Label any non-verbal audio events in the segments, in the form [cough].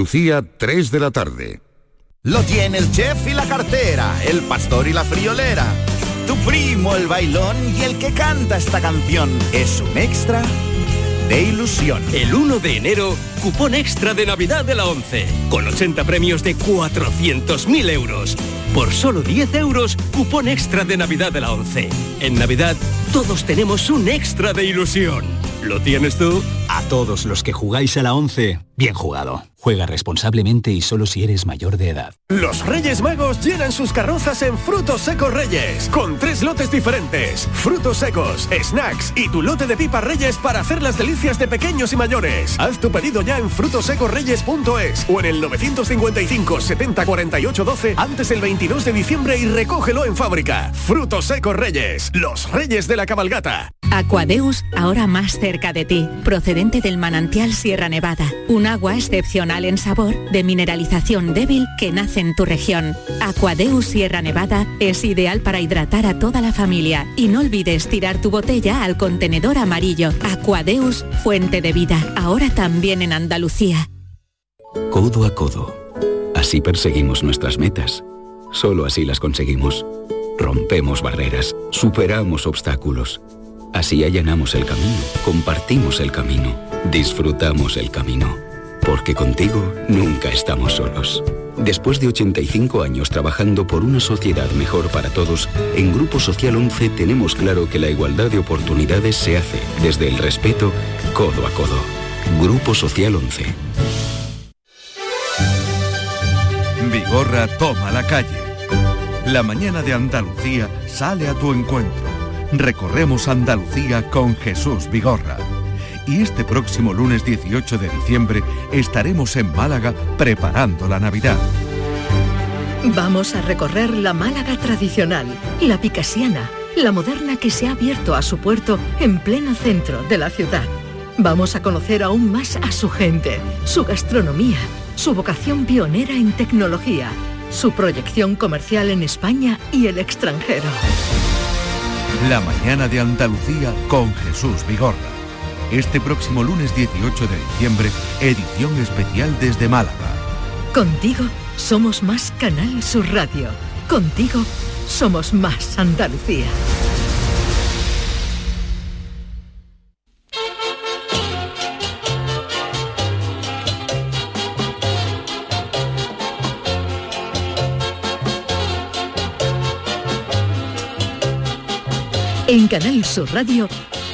Lucía, 3 de la tarde. Lo tiene el chef y la cartera, el pastor y la friolera. Tu primo, el bailón y el que canta esta canción es un extra de ilusión. El 1 de enero, cupón extra de Navidad de la 11, con 80 premios de 400.000 euros. Por solo 10 euros, cupón extra de Navidad de la 11. En Navidad, todos tenemos un extra de ilusión. ¿Lo tienes tú? A todos los que jugáis a la 11, bien jugado. Juega responsablemente y solo si eres mayor de edad. Los Reyes Magos llenan sus carrozas en Frutos Secos Reyes, con tres lotes diferentes. Frutos secos, snacks y tu lote de pipas Reyes para hacer las delicias de pequeños y mayores. Haz tu pedido ya en frutosecorreyes.es o en el 955 70 48 12 antes del 22 de diciembre y recógelo en fábrica. Frutos Secos Reyes, los Reyes de la Cabalgata. Aquadeus, ahora más cerca de ti, procedente del manantial Sierra Nevada, un agua excepcional en sabor, de mineralización débil que nace en tu región. Aquadeus Sierra Nevada es ideal para hidratar a toda la familia y no olvides tirar tu botella al contenedor amarillo. Aquadeus, fuente de vida, ahora también en Andalucía. Codo a codo. Así perseguimos nuestras metas. Solo así las conseguimos. Rompemos barreras, superamos obstáculos. Así allanamos el camino, compartimos el camino, disfrutamos el camino. Porque contigo nunca estamos solos. Después de 85 años trabajando por una sociedad mejor para todos, en Grupo Social 11 tenemos claro que la igualdad de oportunidades se hace desde el respeto codo a codo. Grupo Social 11. Vigorra toma la calle. La mañana de Andalucía sale a tu encuentro. Recorremos Andalucía con Jesús Vigorra. Y este próximo lunes 18 de diciembre estaremos en Málaga preparando la Navidad. Vamos a recorrer la Málaga tradicional, la picasiana, la moderna que se ha abierto a su puerto en pleno centro de la ciudad. Vamos a conocer aún más a su gente, su gastronomía, su vocación pionera en tecnología, su proyección comercial en España y el extranjero. La mañana de Andalucía con Jesús Vigorra. Este próximo lunes 18 de diciembre, edición especial desde Málaga. Contigo somos más Canal Sur Radio. Contigo somos más Andalucía. En Canal Sur Radio,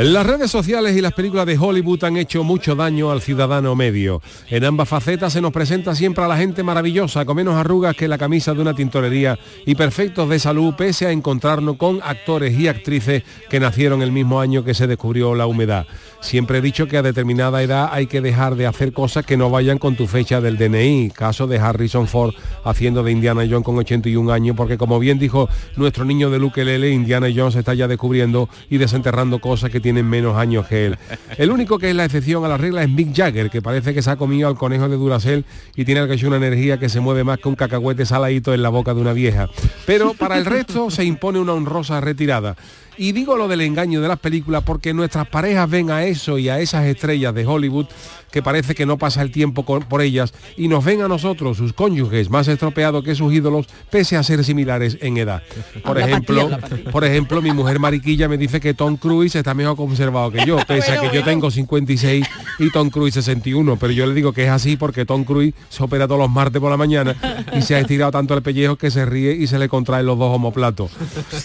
Las redes sociales y las películas de Hollywood han hecho mucho daño al ciudadano medio. En ambas facetas se nos presenta siempre a la gente maravillosa, con menos arrugas que la camisa de una tintorería y perfectos de salud, pese a encontrarnos con actores y actrices que nacieron el mismo año que se descubrió la humedad. Siempre he dicho que a determinada edad hay que dejar de hacer cosas que no vayan con tu fecha del DNI. Caso de Harrison Ford haciendo de Indiana Jones con 81 años, porque como bien dijo nuestro niño de Luke Lele, Indiana Jones está ya descubriendo y desenterrando cosas que tienen menos años que él. El único que es la excepción a la regla es Mick Jagger, que parece que se ha comido al conejo de Duracell y tiene al una energía que se mueve más que un cacahuete saladito en la boca de una vieja. Pero para el resto se impone una honrosa retirada. Y digo lo del engaño de las películas porque nuestras parejas ven a eso y a esas estrellas de Hollywood que parece que no pasa el tiempo por ellas y nos ven a nosotros, sus cónyuges, más estropeados que sus ídolos, pese a ser similares en edad. Por ejemplo, por ejemplo, mi mujer Mariquilla me dice que Tom Cruise está mejor conservado que yo, [laughs] pese a que yo tengo 56 y Tom Cruise 61, pero yo le digo que es así porque Tom Cruise se opera todos los martes por la mañana y se ha estirado tanto el pellejo que se ríe y se le contraen los dos homoplatos.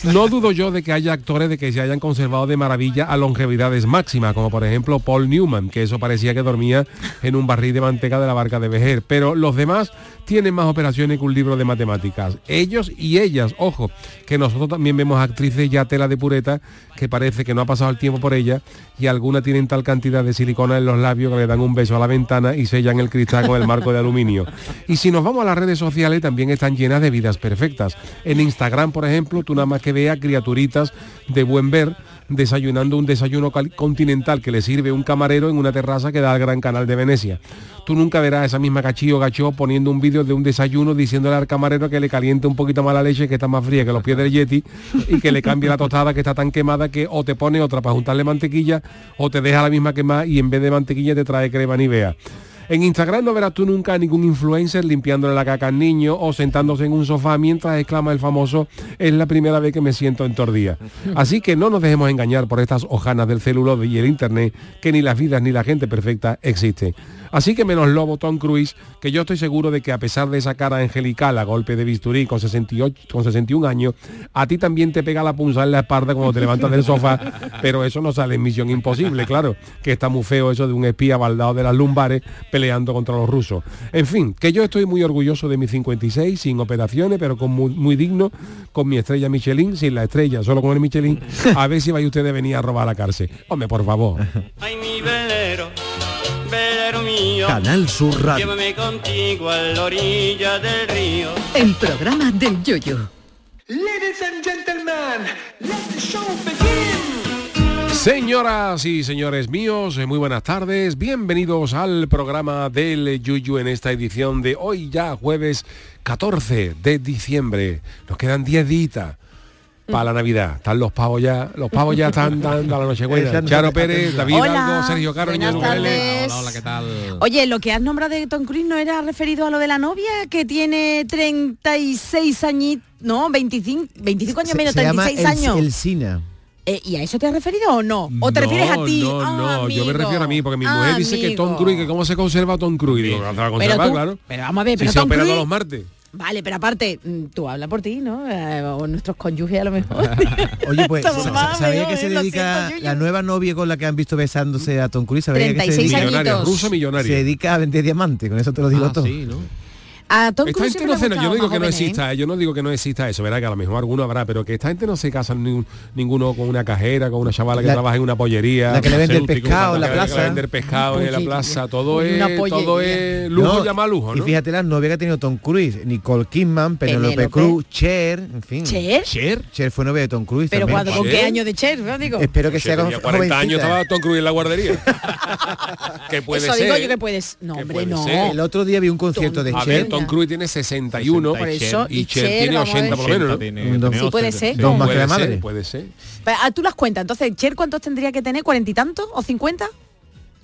No dudo yo de que haya actores de que se hayan conservado de maravilla a longevidades máximas, como por ejemplo Paul Newman, que eso parecía que dormía en un barril de manteca de la barca de Vejer. Pero los demás tienen más operaciones que un libro de matemáticas. Ellos y ellas, ojo, que nosotros también vemos actrices ya tela de pureta que parece que no ha pasado el tiempo por ella y algunas tienen tal cantidad de silicona en los labios que le dan un beso a la ventana y sellan el cristal con el marco de aluminio. Y si nos vamos a las redes sociales también están llenas de vidas perfectas. En Instagram, por ejemplo, tú nada más que veas criaturitas de buen ver desayunando un desayuno continental que le sirve un camarero en una terraza que da al Gran Canal de Venecia. Tú nunca verás a esa misma cachillo gacho poniendo un vídeo de un desayuno diciéndole al camarero que le caliente un poquito más la leche que está más fría que los pies del Yeti y que le cambie la tostada que está tan quemada que o te pone otra para juntarle mantequilla o te deja la misma quemada y en vez de mantequilla te trae crema vea en Instagram no verás tú nunca a ningún influencer limpiándole la caca al niño o sentándose en un sofá mientras exclama el famoso es la primera vez que me siento en tordía. [laughs] Así que no nos dejemos engañar por estas hojanas del celular y el internet que ni las vidas ni la gente perfecta existen. Así que menos lobo Tom Cruise, que yo estoy seguro de que a pesar de esa cara angelical a golpe de bisturí con, 68, con 61 años, a ti también te pega la punza en la espalda cuando te levantas del sofá, pero eso no sale en Misión Imposible, claro, que está muy feo eso de un espía baldado de las lumbares peleando contra los rusos. En fin, que yo estoy muy orgulloso de mi 56, sin operaciones, pero con muy, digno, con mi estrella Michelin, sin la estrella, solo con el Michelin, a ver si vais ustedes a venir a robar la cárcel. Hombre, por favor. Canal Sur Radio. Llévame contigo a la orilla del río. El programa del yoyo. Ladies and gentlemen, let the show begin. Señoras y señores míos, eh, muy buenas tardes. Bienvenidos al programa del Yuyu en esta edición de hoy ya jueves 14 de diciembre. Nos quedan 10 días para la Navidad. Están los pavos ya, los pavos ya están dando a la Nochebuena. Charo Pérez, David Algo, Sergio Caro, Hola, hola, ¿qué tal? Oye, lo que has nombrado de Tom Cruise no era referido a lo de la novia que tiene 36 añitos, no, 25, 25 años menos, 36 años. El, Sina. Eh, ¿Y a eso te has referido o no? ¿O te refieres a ti? No, ah, no, yo me refiero a mí, porque mi mujer dice que Tom Cruise, que cómo se conserva Tom Cruise. Digo, se va a conservar, claro. Pero vamos a ver, pero si Tom se Cruise... los martes. Vale, pero aparte, mm, tú habla por ti, ¿no? Eh, o nuestros cónyuges a lo mejor. [laughs] Oye, pues, [laughs] ¿sabía que se dedica la nueva novia con la que han visto besándose a Tom Cruise? ¿Sabía que se dedica, millonario, ruso millonario. Se dedica a vender diamantes, con eso te lo digo ah, todo. Sí, ¿no? Esta gente no, yo no digo que no exista, ¿eh? yo no digo que no exista eso, verá que a lo mejor alguno habrá, pero que esta gente no se casa ninguno con una cajera, con una chavala que trabaja en una pollería, la que le vende el pescado en la plaza, que le vende pescado en la plaza, todo es, todo es lujo no, llama lujo, ¿no? Y fíjate la novia que ha tenido Tom Cruise, Nicole Kidman, Penelope Cruz, Cher, en fin. Cher, Cher, Cher fue novia de Tom Cruise. Pero cuando con qué año de Cher, digo. Espero que sea con 40 años estaba Tom Cruise en la guardería. [laughs] que puede Eso ser. digo yo que puedes. No, hombre, no. El otro día vi un concierto de Cher. Tom Cruise tiene 60 61 por eso, y, Cher, tiene 80 por lo menos, ¿no? Tiene, dos, sí, puede ser. Dos más que la madre. Puede ser. Ah, tú las cuentas, entonces, ¿Cher cuántos tendría que tener? ¿40 y tantos? ¿O 50?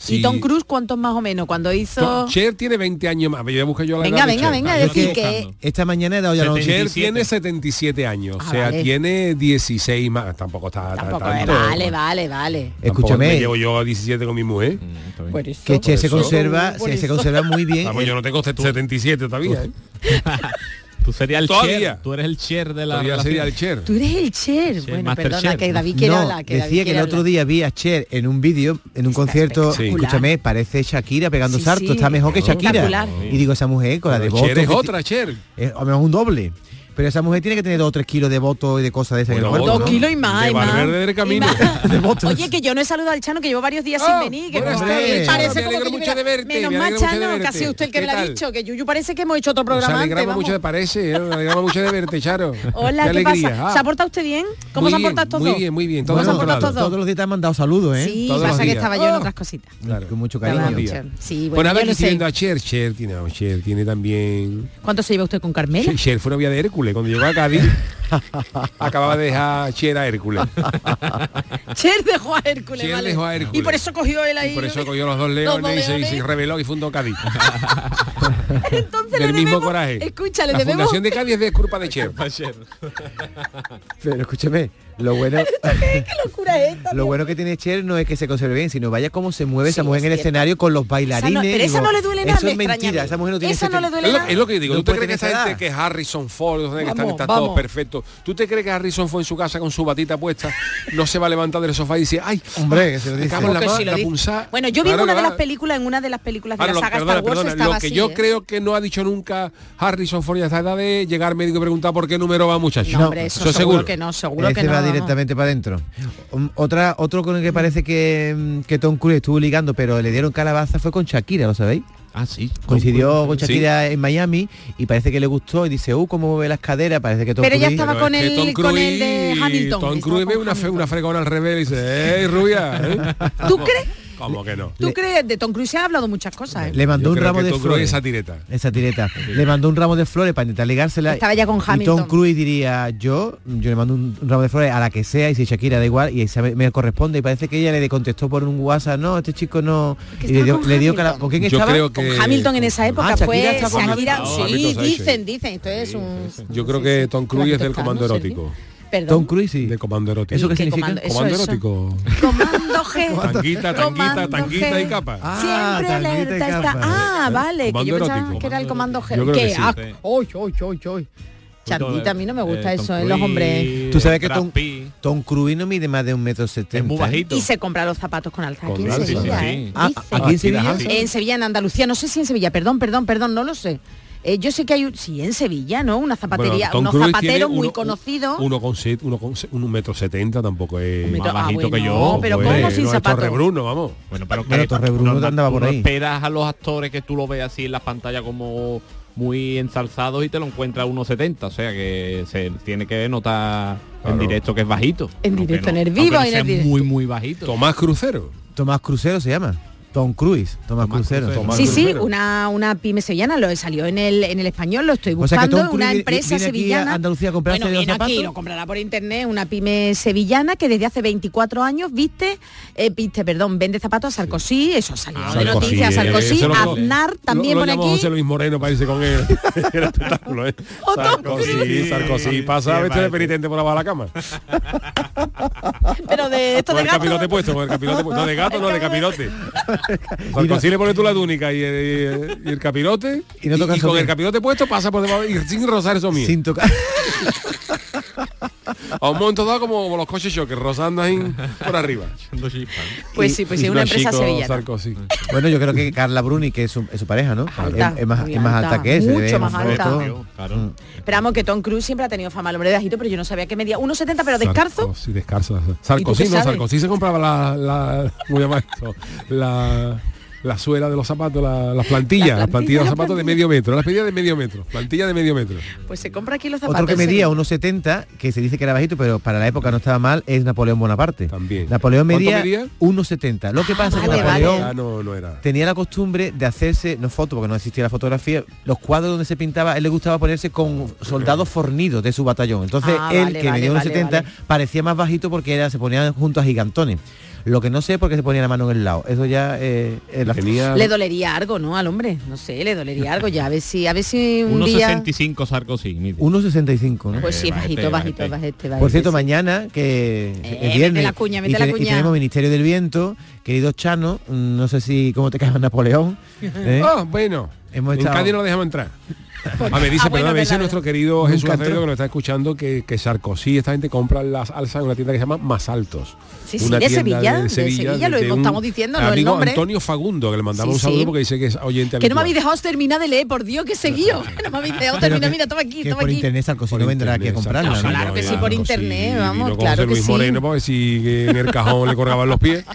¿Y Tom Cruise cuántos más o menos? Cuando hizo... Cher tiene 20 años más. Voy a buscar yo la venga, venga, venga, decir que... Esta mañana he dado ya los Cher tiene 77 años. Ah, o sea, tiene 16 más. Tampoco está Tampoco, tanto. Vale, vale, vale. Escúchame. Me llevo yo a 17 con mi mujer. Mm, que Cher se conserva, se, se, conserva muy bien. Vamos, yo no tengo 77 todavía. ¿eh? [laughs] Tú serías el Cher. Tú eres el Cher de la sería el Cher. Tú eres el Cher. bueno, perdona, que David quiera no, decía que el otro día vi a Cher en un vídeo, en un concierto, escúchame, parece Shakira pegando sarto, está mejor que Shakira. Y digo, esa mujer con la de. Cher es otra Cher. Es, o menos un doble. Pero esa mujer tiene que tener dos o tres kilos de voto y de cosas de esas en el cuerpo. Dos kilos y más. De del camino. [laughs] de Oye, que yo no he saludado al Chano, que llevo varios días sin oh, venir. Que parece como que mucho de verte, Menos mal, Chano, que ha sido usted el que me lo ha dicho. Que Yuyu parece que hemos hecho otro programa. Nos alegramos mucho de parece, ¿eh? nos alegramos mucho de verte, Charo. Hola, ¿qué, pasa? ¿Se ha portado usted bien? ¿Cómo se ha portado todos? Muy bien, muy bien. Todos, todos los días te han mandado saludos, ¿eh? Sí, pasa que estaba yo en otras cositas. Con mucho cariño. Sí, bueno, a ver, diciendo a Cher, Cher tiene, Cher tiene también... ¿Cuánto se lleva usted con Carmela? Cher fue novia de Hércules cuando llegó a Cádiz. [laughs] Acababa de dejar Cher a Hércules. Cher dejó a Hércules. Cher dejó a Hércules. Y por eso cogió él ahí. Y por eso cogió los dos leones, Y, se, reveló y fundó Cádiz. [laughs] Entonces Del mismo coraje. Escúchale, la fundación de Cádiz es de culpa de Cher. [laughs] Pero escúchame, lo bueno, [laughs] qué, locura es lo bueno que tiene Cher no es que se conserve bien, sino vaya cómo se mueve sí, esa mujer es en el escenario con los bailarines. Esa no, pero esa no le duele nada. Es mentira. Esa mujer no tiene esa no le duele es, lo, es lo que digo. ¿Tú te crees que esa gente que es Harrison Ford, vamos, que está, está todo perfecto? ¿Tú te crees que Harrison Ford en su casa con su batita puesta no se va a levantar del sofá y dice, ay, hombre, ah, que se lo dice. La, si la. Bueno, yo vi claro, una de las películas, en una de las películas de ah, la saga perdona, Star Wars perdona, Lo que yo ¿eh? creo que no ha dicho nunca Harrison Ford a esta edad de llegar médico y preguntar por qué número va muchacho. No, hombre, eso seguro que no, seguro que no directamente para adentro. Um, otra, otro con el que parece que, mm, que Tom Cruise estuvo ligando, pero le dieron calabaza fue con Shakira, ¿lo sabéis? Ah, sí. Coincidió con Shakira en Miami y parece que le gustó y dice, uh, cómo mueve las caderas, parece que Tom Pero ya estaba con, el, Tom con el de Hamilton. Tom Cruise ve una, fe, una fregona al revés y dice, ¡Ey, rubia! ¿eh?". ¿Tú crees? ¿Cómo que no? ¿Tú crees? De Tom Cruise se ha hablado muchas cosas. ¿eh? Le mandó un ramo de flores. Esa tireta. Esa tireta. [laughs] Le mandó un ramo de flores para intentar ligársela. Estaba ya con Hamilton. Y Tom Cruise diría, yo, yo le mando un, ramo de flores a la que sea y si Shakira da igual y me, corresponde. Y parece que ella le contestó por un WhatsApp, no, este chico no. Y le dio, con le ¿Con yo? Creo que... Hamilton en esa ah, época ah, sí, dicen, dicen. Esto. Yo creo que Tom Cruise es del comando erótico. ¿Perdón? Tom Cruise y... De comando erótico. ¿Eso qué, ¿Qué significa? Comando, comando eso, erótico. Eso. Comando G. [laughs] tanguita, tanguita, tanguita y capa. Ah, Siempre alerta está... Ah, eh, vale, que yo pensaba que era el comando G. Yo que hoy, hoy, hoy, hoy. A mí no me eh, gusta eso en los hombres. Tú sabes que Tom, Tom Cruise no mide más de un metro setenta. Es muy bajito. Y se compra los zapatos con alta. Ah, aquí en Sevilla, ¿eh? En Sevilla, en Andalucía. No sé si en Sevilla. Perdón, perdón, perdón. No lo sé. Eh, yo sé que hay, un, sí, en Sevilla, ¿no? Una zapatería, bueno, unos zapateros muy conocidos. Uno con, set, uno con un metro setenta tampoco es más ah, bajito que yo. Pero pues, ¿cómo sin no vamos. Bueno, pero, pero Torrebruno no, te andaba por ahí. esperas a los actores que tú lo veas así en las pantallas como muy ensalzados y te lo encuentra a 1,70, o sea que se tiene que notar en directo que es bajito. En directo, en el vivo y en el directo. Muy, muy bajito. Tomás Crucero. Tomás Crucero se llama. Tom Cruise, Tomás, Tomás Crucero. Sí, sí, una, una pyme sevillana, lo salió en el, en el español, lo estoy buscando, una empresa sevillana. Andalucía a aquí, lo comprará por internet, una pyme sevillana que desde hace 24 años viste, eh, viste, perdón, vende zapatos a Sarkozy, eso salió ah, de noticias, a Sarkozy, lo, Aznar también lo, por aquí. José Luis Moreno para con él. [laughs] [laughs] el espectáculo, ¿eh? Sarkozy, Sarkozy, pasa a de penitente por abajo de la cama. Pero de esto de gato. el capirote puesto, con el capirote puesto. No, de gato, no, de capirote. [laughs] Con Concilio pone tú la túnica y eh, eh, el, y capirote. Y, con el capirote puesto pasa por debajo sin rozar eso [laughs] mío. Sin tocar. [laughs] a un momento dado como, los coches choques, rozando ahí por arriba. Pues sí, pues sí, una empresa sevillana. Bueno, yo creo que Carla Bruni, que es su, pareja, ¿no? Alta, es, más, alta, que ese. Mucho más alta. Claro. Esperamos que Tom Cruise siempre ha tenido fama el hombre de ajito, pero yo no sabía que medía 1,70, pero descarzo. Sí, descarzo. Sarkozy, no, Sarkozy se compraba la... la la la suela de los zapatos, la, las plantillas, las plantillas plantilla de los zapatos de medio metro, las medidas de medio metro, plantilla de medio metro. Pues se compra aquí los zapatos. Otro que medía 1,70, que se dice que era bajito, pero para la época no estaba mal, es Napoleón Bonaparte. También. Napoleón medía, medía? 1,70. Lo que ah, pasa es que Napoleón ah, no, no era. tenía la costumbre de hacerse, no foto, porque no existía la fotografía, los cuadros donde se pintaba, él le gustaba ponerse con soldados fornidos de su batallón. Entonces ah, él, que medía 1,70, parecía más bajito porque era, se ponía junto a gigantones. Lo que no sé es por qué se ponía la mano en el lado. Eso ya. Eh, eh, le dolería algo, ¿no? Al hombre, no sé, le dolería algo ya. A ver si, a ver si un 1,65 1,65, ¿no? Pues sí, bajito, bajito, Por cierto, mañana, que eh, es viernes, la cuña, y, la cuña. y tenemos Ministerio del Viento, querido Chano, mm, no sé si cómo te cae Napoleón. [laughs] Oh, bueno. Cádiz no dejamos entrar. Ah, me dice, ah, bueno, me dice nuestro querido Jesús Acevedo que nos está escuchando que, que Sarkozy, esta gente compra las alzas en una tienda que se llama Más Altos. Sí, sí, una de, tienda Sevilla, de Sevilla, lo estamos diciendo, no el nombre. Antonio Fagundo, que le mandaba sí, un saludo porque dice que es oyente habitual. Que no me habéis dejado terminar de leer, por Dios, que seguío. [laughs] no me habéis dejado terminar, mira, toma aquí, toma aquí. por internet Sarkozy no vendrá aquí a comprarlo. Claro que sí, por internet, vamos, claro que sí. Moreno, pues, si en el cajón le colgaban los pies. [laughs]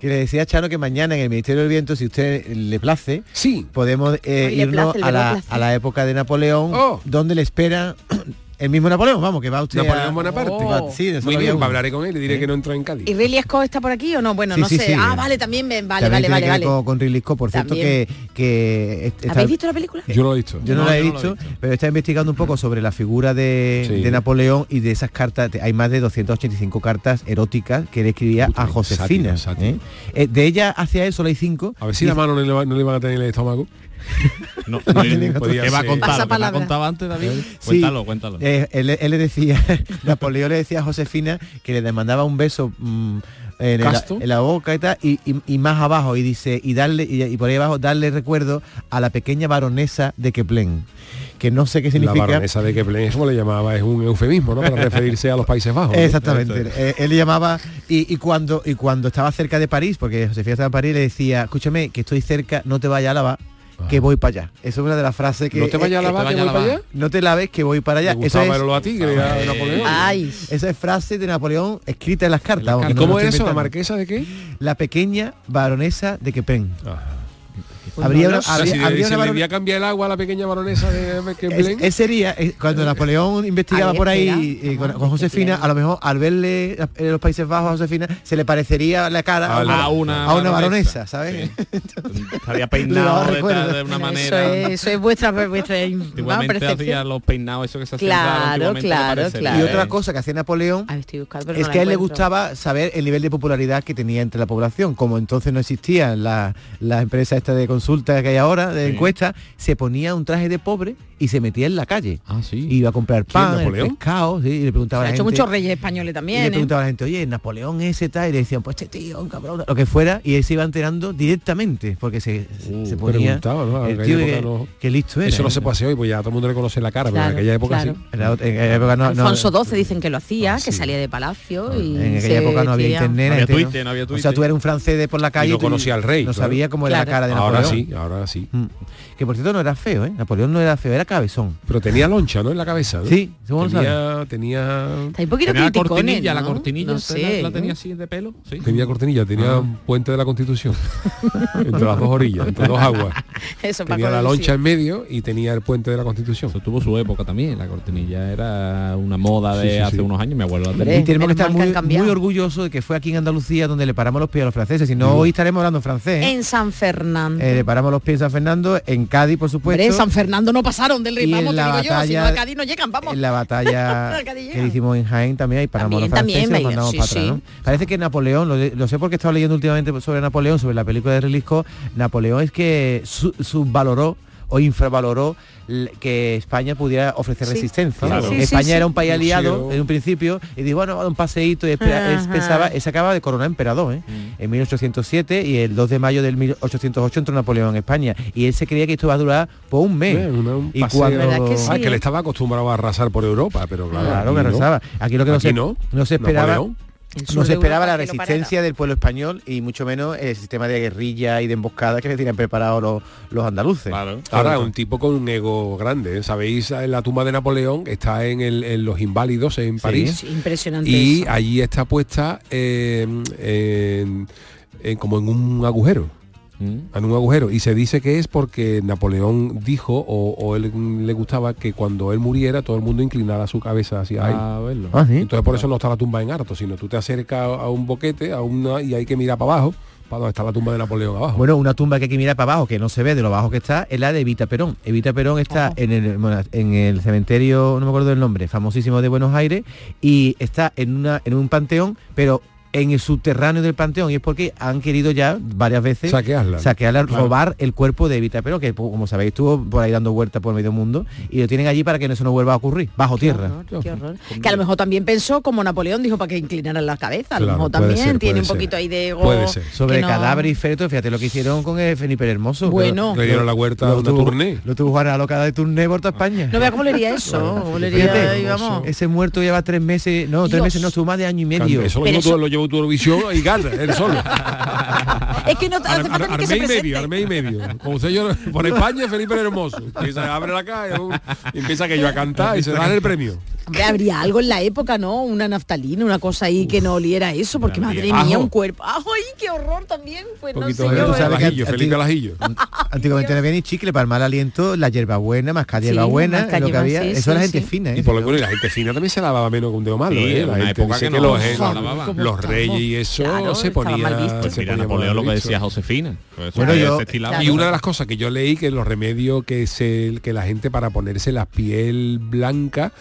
Que le decía a Chano que mañana en el Ministerio del Viento, si usted le place, sí. podemos eh, irnos a, la, a, la, época de Napoleón, oh. donde le espera [clears throat] el mismo Napoleón, vamos, que va usted Napoleón a... Bonaparte. Oh. Sí, hablaré con él y diré que no entra en Cádiz. ¿Y Ridley Scott está por aquí o no? Bueno, no sí, sé. Ah, vale, también ven, vale, vale, vale, vale. Con, con, Ridley Scott, por cierto, que... que ¿Habéis visto la película? Yo lo he visto. Yo no, la he, visto, pero está investigando un poco sobre la figura de, Napoleón y de esas cartas. Hay más de 285 cartas eróticas que le escribía a Josefina. ¿eh? Eh, de ella hacia él solo hay cinco. A ver si la mano no le van a tener el estómago. No, [laughs] no, ¿Qué va a contar? ¿Qué contado antes, David? cuéntalo, cuéntalo. Eh, él, él, le decía, [laughs] Napoleón le decía a Josefina que le demandaba un beso mmm, en, el, en, la boca y tal, y, y, y, más abajo, y dice, y darle, y, y, por ahí abajo, darle recuerdo a la pequeña baronesa de Keplen que no sé qué significa. La baronesa de Keplen, es como le llamaba, es un eufemismo, ¿no? Para [laughs] referirse a los Países Bajos. ¿no? Exactamente. Eh, él le llamaba, y, y, cuando y cuando estaba cerca de París, porque Josefina estaba en París, le decía, escúchame, que estoy cerca, no te vayas a lavar, que voy para allá. Eso es una de las frases que... ¿No te vayas a lavar, que, voy para allá? No te laves, que voy para allá. Eso es... a ti, que ah, Napoleón. Ay. Esa es frase de Napoleón escrita en las cartas. ¿Y cómo no es eso? ¿La marquesa de qué? La pequeña baronesa de Quepen. Ah. Pues habría, no, una, habría, si, habría si una le cambiar el agua a la pequeña baronesa de. Ese sería, eh, cuando Napoleón investigaba por ahí eh, con, con, Josefina, a lo mejor al verle en los Países Bajos a Josefina, se le parecería la cara a, una, a una, a una baronesa, ¿sabes? Sí. [laughs] Estaría peinado de, de, una manera. Eso es, eso es vuestra, vuestra Antiguamente [laughs] hacía los peinados, eso que se hacía Claro, claro, claro. Y otra cosa que hacía Napoleón buscando, es que a él le gustaba saber el nivel de popularidad que tenía entre la población. Como entonces no existían las la empresas estas de consulta que hay ahora, de sí. encuesta, se ponía un traje de pobre y se metía en la calle. Ah, sí. Iba a comprar pan, el pescado, ¿sí? y le preguntaba se a la ha hecho gente, muchos reyes españoles también. Y le ¿eh? preguntaba a la gente, oye, Napoleón ese tal, y le decían, pues este tío, un cabrón, lo que fuera, y él se iba enterando directamente, porque se, uh, se ponía ¿no? el tío que, no, que, listo era. Eso no se puede hacer hoy, pues ya todo el mundo le conoce la cara, claro, pero en aquella época claro. sí. En, la, en aquella época no, Alfonso XII dicen que lo hacía, ah, que salía de palacio y En aquella época no había internet. No había Twitter, no había Twitter. O sea, tú eres un francés de por la calle y no conocía al rey. No sabía cómo era la cara de Napoleón. Ahora sí, ahora sí. Que por cierto no era feo, ¿eh? Napoleón no era feo, era cabezón. Pero tenía loncha, ¿no? En la cabeza, ¿no? Sí, tenía, tenía... Está un poquito tenía la ¿no? cortinilla, la cortinilla, no sé, la, la, tenía así de pelo. ¿Sí? Tenía cortinilla, tenía ah. un puente de la Constitución [laughs] entre las dos orillas, entre dos aguas. [laughs] Eso, tenía la loncha en medio y tenía el puente de la Constitución. Eso tuvo su época también, la cortinilla era una moda de sí, sí, hace sí. unos años, mi abuelo la tenía. Y tenemos que estar muy, muy orgullosos de que fue aquí en Andalucía donde le paramos los pies a los franceses, si no hoy estaremos hablando francés. ¿eh? En San Fernando. Le paramos los pies San Fernando, en Cádiz, por supuesto. Hombre, San Fernando no pasaron del río, vamos, te digo batalla, yo, si no a Cádiz no llegan, vamos. En la batalla [laughs] que hicimos en Jaén también, ahí paramos también, los franceses también, mandamos para atrás, ¿no? Parece que Napoleón, lo, sé porque he estado leyendo últimamente sobre Napoleón, sobre la película de Relisco, Napoleón es que subvaloró o infravaloró que España pudiera ofrecer sí. resistencia. Claro. Sí, España sí, era un país aliado en un principio y dijo, bueno, un paseíto y espera, pensaba, se acaba de coronar emperador ¿eh? mm. en 1807 y el 2 de mayo del 1808 entró Napoleón en España y él se creía que esto va a durar por un mes. Bien, una, un y cuando que, ah, que, le estaba acostumbrado a arrasar por Europa, pero claro, claro que arrasaba. Aquí lo que no se, no, no se esperaba Napoleón. No se esperaba la resistencia del pueblo español y mucho menos el sistema de guerrilla y de emboscada que se tenían preparado los, los andaluces. Claro. Ahora, un tipo con un ego grande. ¿eh? Sabéis, en la tumba de Napoleón está en, el, en los inválidos en París. Sí, impresionante. Y eso. allí está puesta eh, en, en, como en un agujero en un agujero y se dice que es porque Napoleón dijo o, o, él le gustaba que cuando él muriera todo el mundo inclinara su cabeza hacia verlo. Ah, ¿sí? entonces por eso no está la tumba en harto sino tú te acercas a un boquete a una y hay que mirar para abajo para donde está la tumba de Napoleón abajo. Bueno, una tumba que hay que mirar para abajo, que no se ve de lo bajo que está, es la de Evita Perón. Evita Perón está en el, en el cementerio, no me acuerdo del nombre, famosísimo de Buenos Aires, y está en, una, en un panteón, pero en el subterráneo del panteón y es porque han querido ya varias veces saquearla, saquearla claro. robar el cuerpo de Evita Perón que como sabéis estuvo por ahí dando vueltas por medio mundo y lo tienen allí para que no se nos vuelva a ocurrir bajo qué tierra horror, qué horror. que a lo mejor también pensó como Napoleón dijo para que inclinaran la cabeza a lo mejor también ser, tiene un ser. poquito ahí de ego puede ser. sobre no... cadáver y feto fíjate lo que hicieron con el Felipe Hermoso bueno le dieron la huerta a una tuvo, turné lo tuvo Juana Loca de turné por toda España no vea cómo le iría eso ¿Cómo le iría, Fíjate, vamos. ese muerto lleva tres meses no Dios. tres meses no estuvo más de año y medio eso, eso... lo llevó tu Eurovisión y gana él solo. Es que no hace falta ar, que se y medio armé y medio. Como por España Felipe el Hermoso. Se abre la calle y empieza aquello a cantar y se dan el premio Hombre, habría algo en la época, ¿no? Una naftalina, una cosa ahí Uf, que no oliera eso, porque madre mía, ajo. un cuerpo. ¡Ay, qué horror también! Pues no sé yo. Alajillo, Felipe Alajillo. Antiguamente no había ni chicle para el mal aliento, la hierbabuena, más que hierbabuena, sí, lo que había. Sí, eso sí, era gente fina, ¿eh? Y por lo que la gente fina también se lavaba menos que un dedo malo, ¿eh? La gente dice que los, los reyes y eso se ponía... Mira, Napoleón lo que decía Josefina. Bueno, yo... Y una de las cosas que yo leí, que los remedios que, se, que la gente para ponerse la piel blanca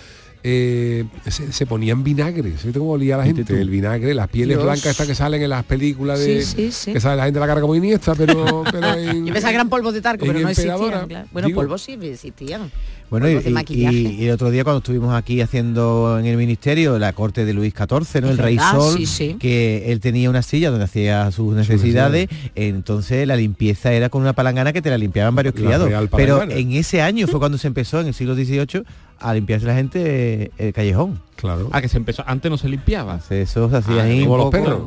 eh, se, ponían vinagre. ¿sí? cómo olía la gente? El vinagre, las pieles blancas estas que salen en las películas de que sale la gente la cara como Iniesta, pero, [laughs] pero en, Yo pensaba que eran polvos de tarco, pero no existían. Bueno, polvos sí existían. Bueno, y, el otro día cuando estuvimos aquí haciendo en el ministerio la corte de Luis XIV, ¿no? el rey Sol, que él tenía una silla donde hacía sus necesidades, entonces la limpieza era con una palangana que te la limpiaban varios criados. Pero en ese año fue cuando se empezó, en el siglo XVIII, a limpiarse la gente el callejón. Claro. Ah, que se empezó. Antes no se limpiaba. Eso se hacía ah, ahí. Como los perros.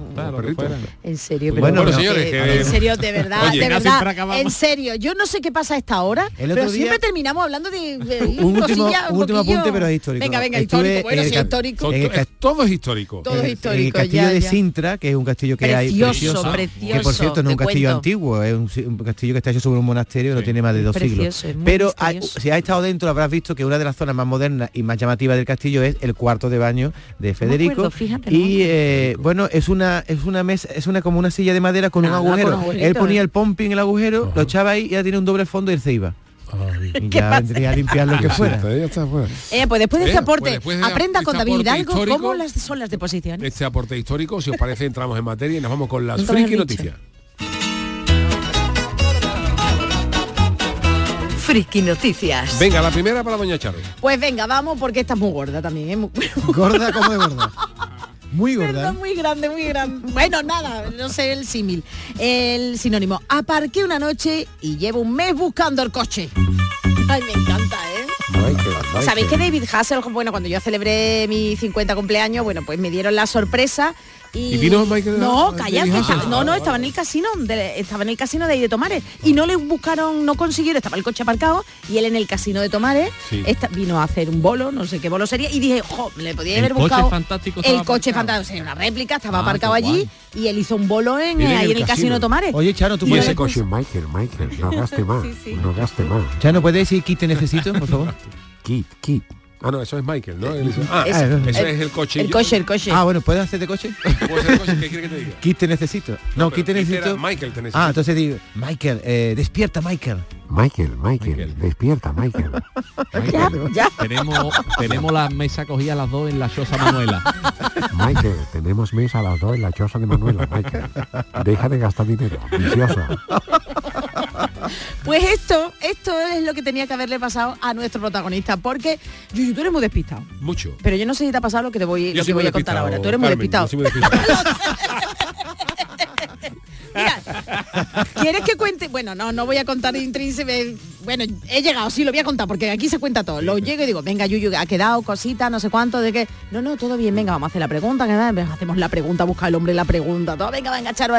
en serio, pero bueno, señores, en serio, de verdad, de verdad. En serio, yo no sé qué pasa a esta hora, pero siempre terminamos hablando de, [laughs] un, último, último apunte, pero es histórico. Venga, venga, histórico. Bueno, sí, histórico. todo es histórico. Todo es histórico. el castillo de Sintra, que es un castillo que hay precioso, precioso, que por cierto no es un castillo antiguo, es un, castillo que está hecho sobre un monasterio, no tiene más de dos siglos. Pero si has estado dentro habrás visto que una de las zonas más modernas y más llamativas del castillo es el cuarto de baño de Federico. y eh, bueno, es una es una mesa, es una como una silla de madera con un agujero. Él ponía el pompi en el agujero, lo echaba ahí y ya tiene un doble fondo y él se iba. y [laughs] ya vendría a limpiar lo que fuera. Eh, pues después de este ¿Eh? aporte, pues aprenda con David Hidalgo cómo las, son las deposiciones. Este aporte histórico, si os parece, entramos en materia y nos vamos con las friki noticias. Friki Noticias. Venga, la primera para Doña Charo. Pues venga, vamos porque está muy gorda también. ¿eh? Muy... ¿Gorda? ¿Cómo de gorda? Muy gorda. ¿eh? Muy grande, muy grande. Bueno, nada, no sé el símil. El sinónimo. Aparqué una noche y llevo un mes buscando el coche. Ay, me encanta, ¿eh? ¿Sabéis que David Hasselhoff, bueno, cuando yo celebré mi 50 cumpleaños, bueno, pues me dieron la sorpresa y, vino Michael No, calla, no, no, estaba en el casino, estaba en el casino de ahí de Tomares. Y no le buscaron, no consiguieron, estaba el coche aparcado y él en el casino de Tomares vino a hacer un bolo, no sé qué bolo sería, y dije, jo, le podía haber buscado. fantástico el coche fantástico, una réplica, estaba ah, aparcado allí y él hizo un bolo en, ahí en el, casino. de Tomares. Oye, Charo, tú y ese coche, Michael, Michael, no [laughs] gaste más, no gaste más. Charo, ¿puedes decir kit te necesito, por favor? kit, kit. Ah, no, eso es Michael, ¿no? ah, es, eso es el coche. El coche, el coche. Ah, bueno, ¿puedes hacer de coche? ¿Puedes hacer coche? ¿Qué quiere que te diga? [laughs] Kit te necesito. No, no Kit te necesito. Michael te necesito. Ah, entonces digo, Michael, eh, despierta, Michael. Michael, Michael, despierta, Michael. [laughs] ya, ya. Tenemos, tenemos la mesa cogida las dos en la choza Manuela. [laughs] Michael, tenemos mesa a las dos en la choza de Manuela, Michael. Deja de gastar dinero, vicioso. [laughs] Pues esto, esto es lo que tenía que haberle pasado a nuestro protagonista, porque Yuyu, tú eres muy despistado. Mucho. Pero yo no sé si te ha pasado lo que te voy, lo que voy a contar ahora. Tú eres muy despistado. [laughs] Mira, ¿quieres que cuente? Bueno, no, no voy a contar intrínseco. Bueno, he llegado, sí, lo voy a contar, porque aquí se cuenta todo. Lo llego y digo, venga, Yuyu, ha quedado cosita, no sé cuánto, de que. No, no, todo bien, venga, vamos a hacer la pregunta, que hacemos la pregunta, busca el hombre la pregunta, todo, venga, venga, Charo.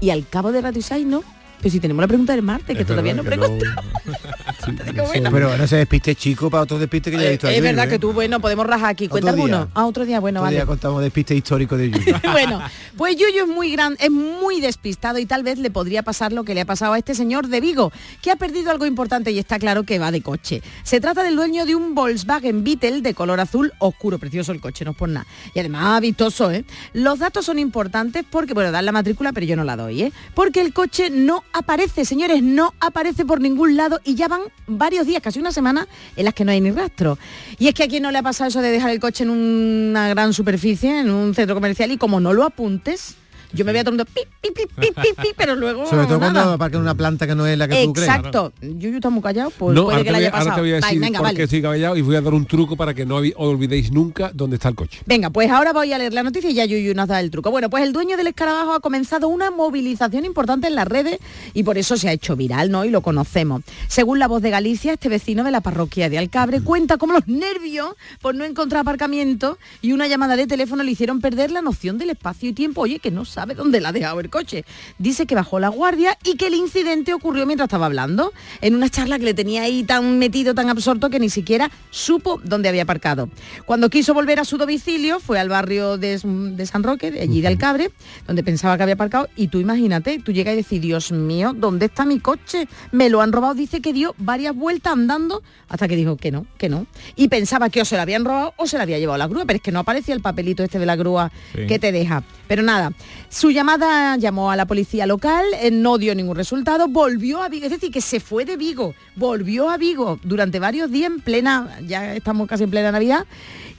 Y al cabo de Radio 6, ¿no? Pero si tenemos la pregunta del martes, que todavía no preguntamos. [laughs] [laughs] Pero no se despiste chico para otro despiste que ya he visto Es verdad que tú, bueno, podemos rajar aquí. Cuenta alguno. Ah, otro día, bueno, otro vale. día contamos despiste histórico de Yuyu. [laughs] bueno, pues Yuyu es muy gran, es muy despistado y tal vez le podría pasar lo que le ha pasado a este señor de Vigo, que ha perdido algo importante y está claro que va de coche. Se trata del dueño de un Volkswagen Beetle de color azul oscuro, precioso el coche, no es por nada. Y además vistoso, ¿eh? Los datos son importantes porque, bueno, dan la matrícula, pero yo no la doy, ¿eh? Porque el coche no aparece, señores, no aparece por ningún lado y ya van varios días, casi una semana, en las que no hay ni rastro. Y es que a quien no le ha pasado eso de dejar el coche en una gran superficie, en un centro comercial, y como no lo apuntes, yo me voy a tomar pi, pi, pi, pi, pi, pero luego [laughs] Sobre todo cuando aparca una planta que no es la que tú crees. Exacto. Yo está muy callado, pues no, puede que le haya pasado. Ahora te voy a decir venga, por qué estoy callado y voy a dar un truco para que no olvidéis nunca dónde está el coche. Venga, pues ahora voy a leer la noticia y ya Yuyu nos da el truco. Bueno, pues el dueño del escarabajo ha comenzado una movilización importante en las redes y por eso se ha hecho viral, ¿no? Y lo conocemos. Según la voz de Galicia, este vecino de la parroquia de Alcabre cuenta cómo los nervios por no encontrar aparcamiento y una llamada de teléfono le hicieron perder la noción del espacio y tiempo. Oye, que no sabe dónde la ha dejado el coche. Dice que bajó la guardia y que el incidente ocurrió mientras estaba hablando, en una charla que le tenía ahí tan metido, tan absorto, que ni siquiera supo dónde había aparcado. Cuando quiso volver a su domicilio, fue al barrio de, San Roque, de allí de Alcabre, donde pensaba que había aparcado, y tú imagínate, tú llegas y decís, Dios mío, ¿dónde está mi coche? Me lo han robado, dice que dio varias vueltas andando hasta que dijo que no, que no. Y pensaba que o se lo habían robado o se lo había llevado la grúa, pero es que no aparecía el papelito este de la grúa que te deja. Pero nada, su llamada llamó a la policía local, eh, no dio ningún resultado, volvió a Vigo, es decir, que se fue de Vigo, volvió a Vigo durante varios días en plena, ya estamos casi en plena Navidad,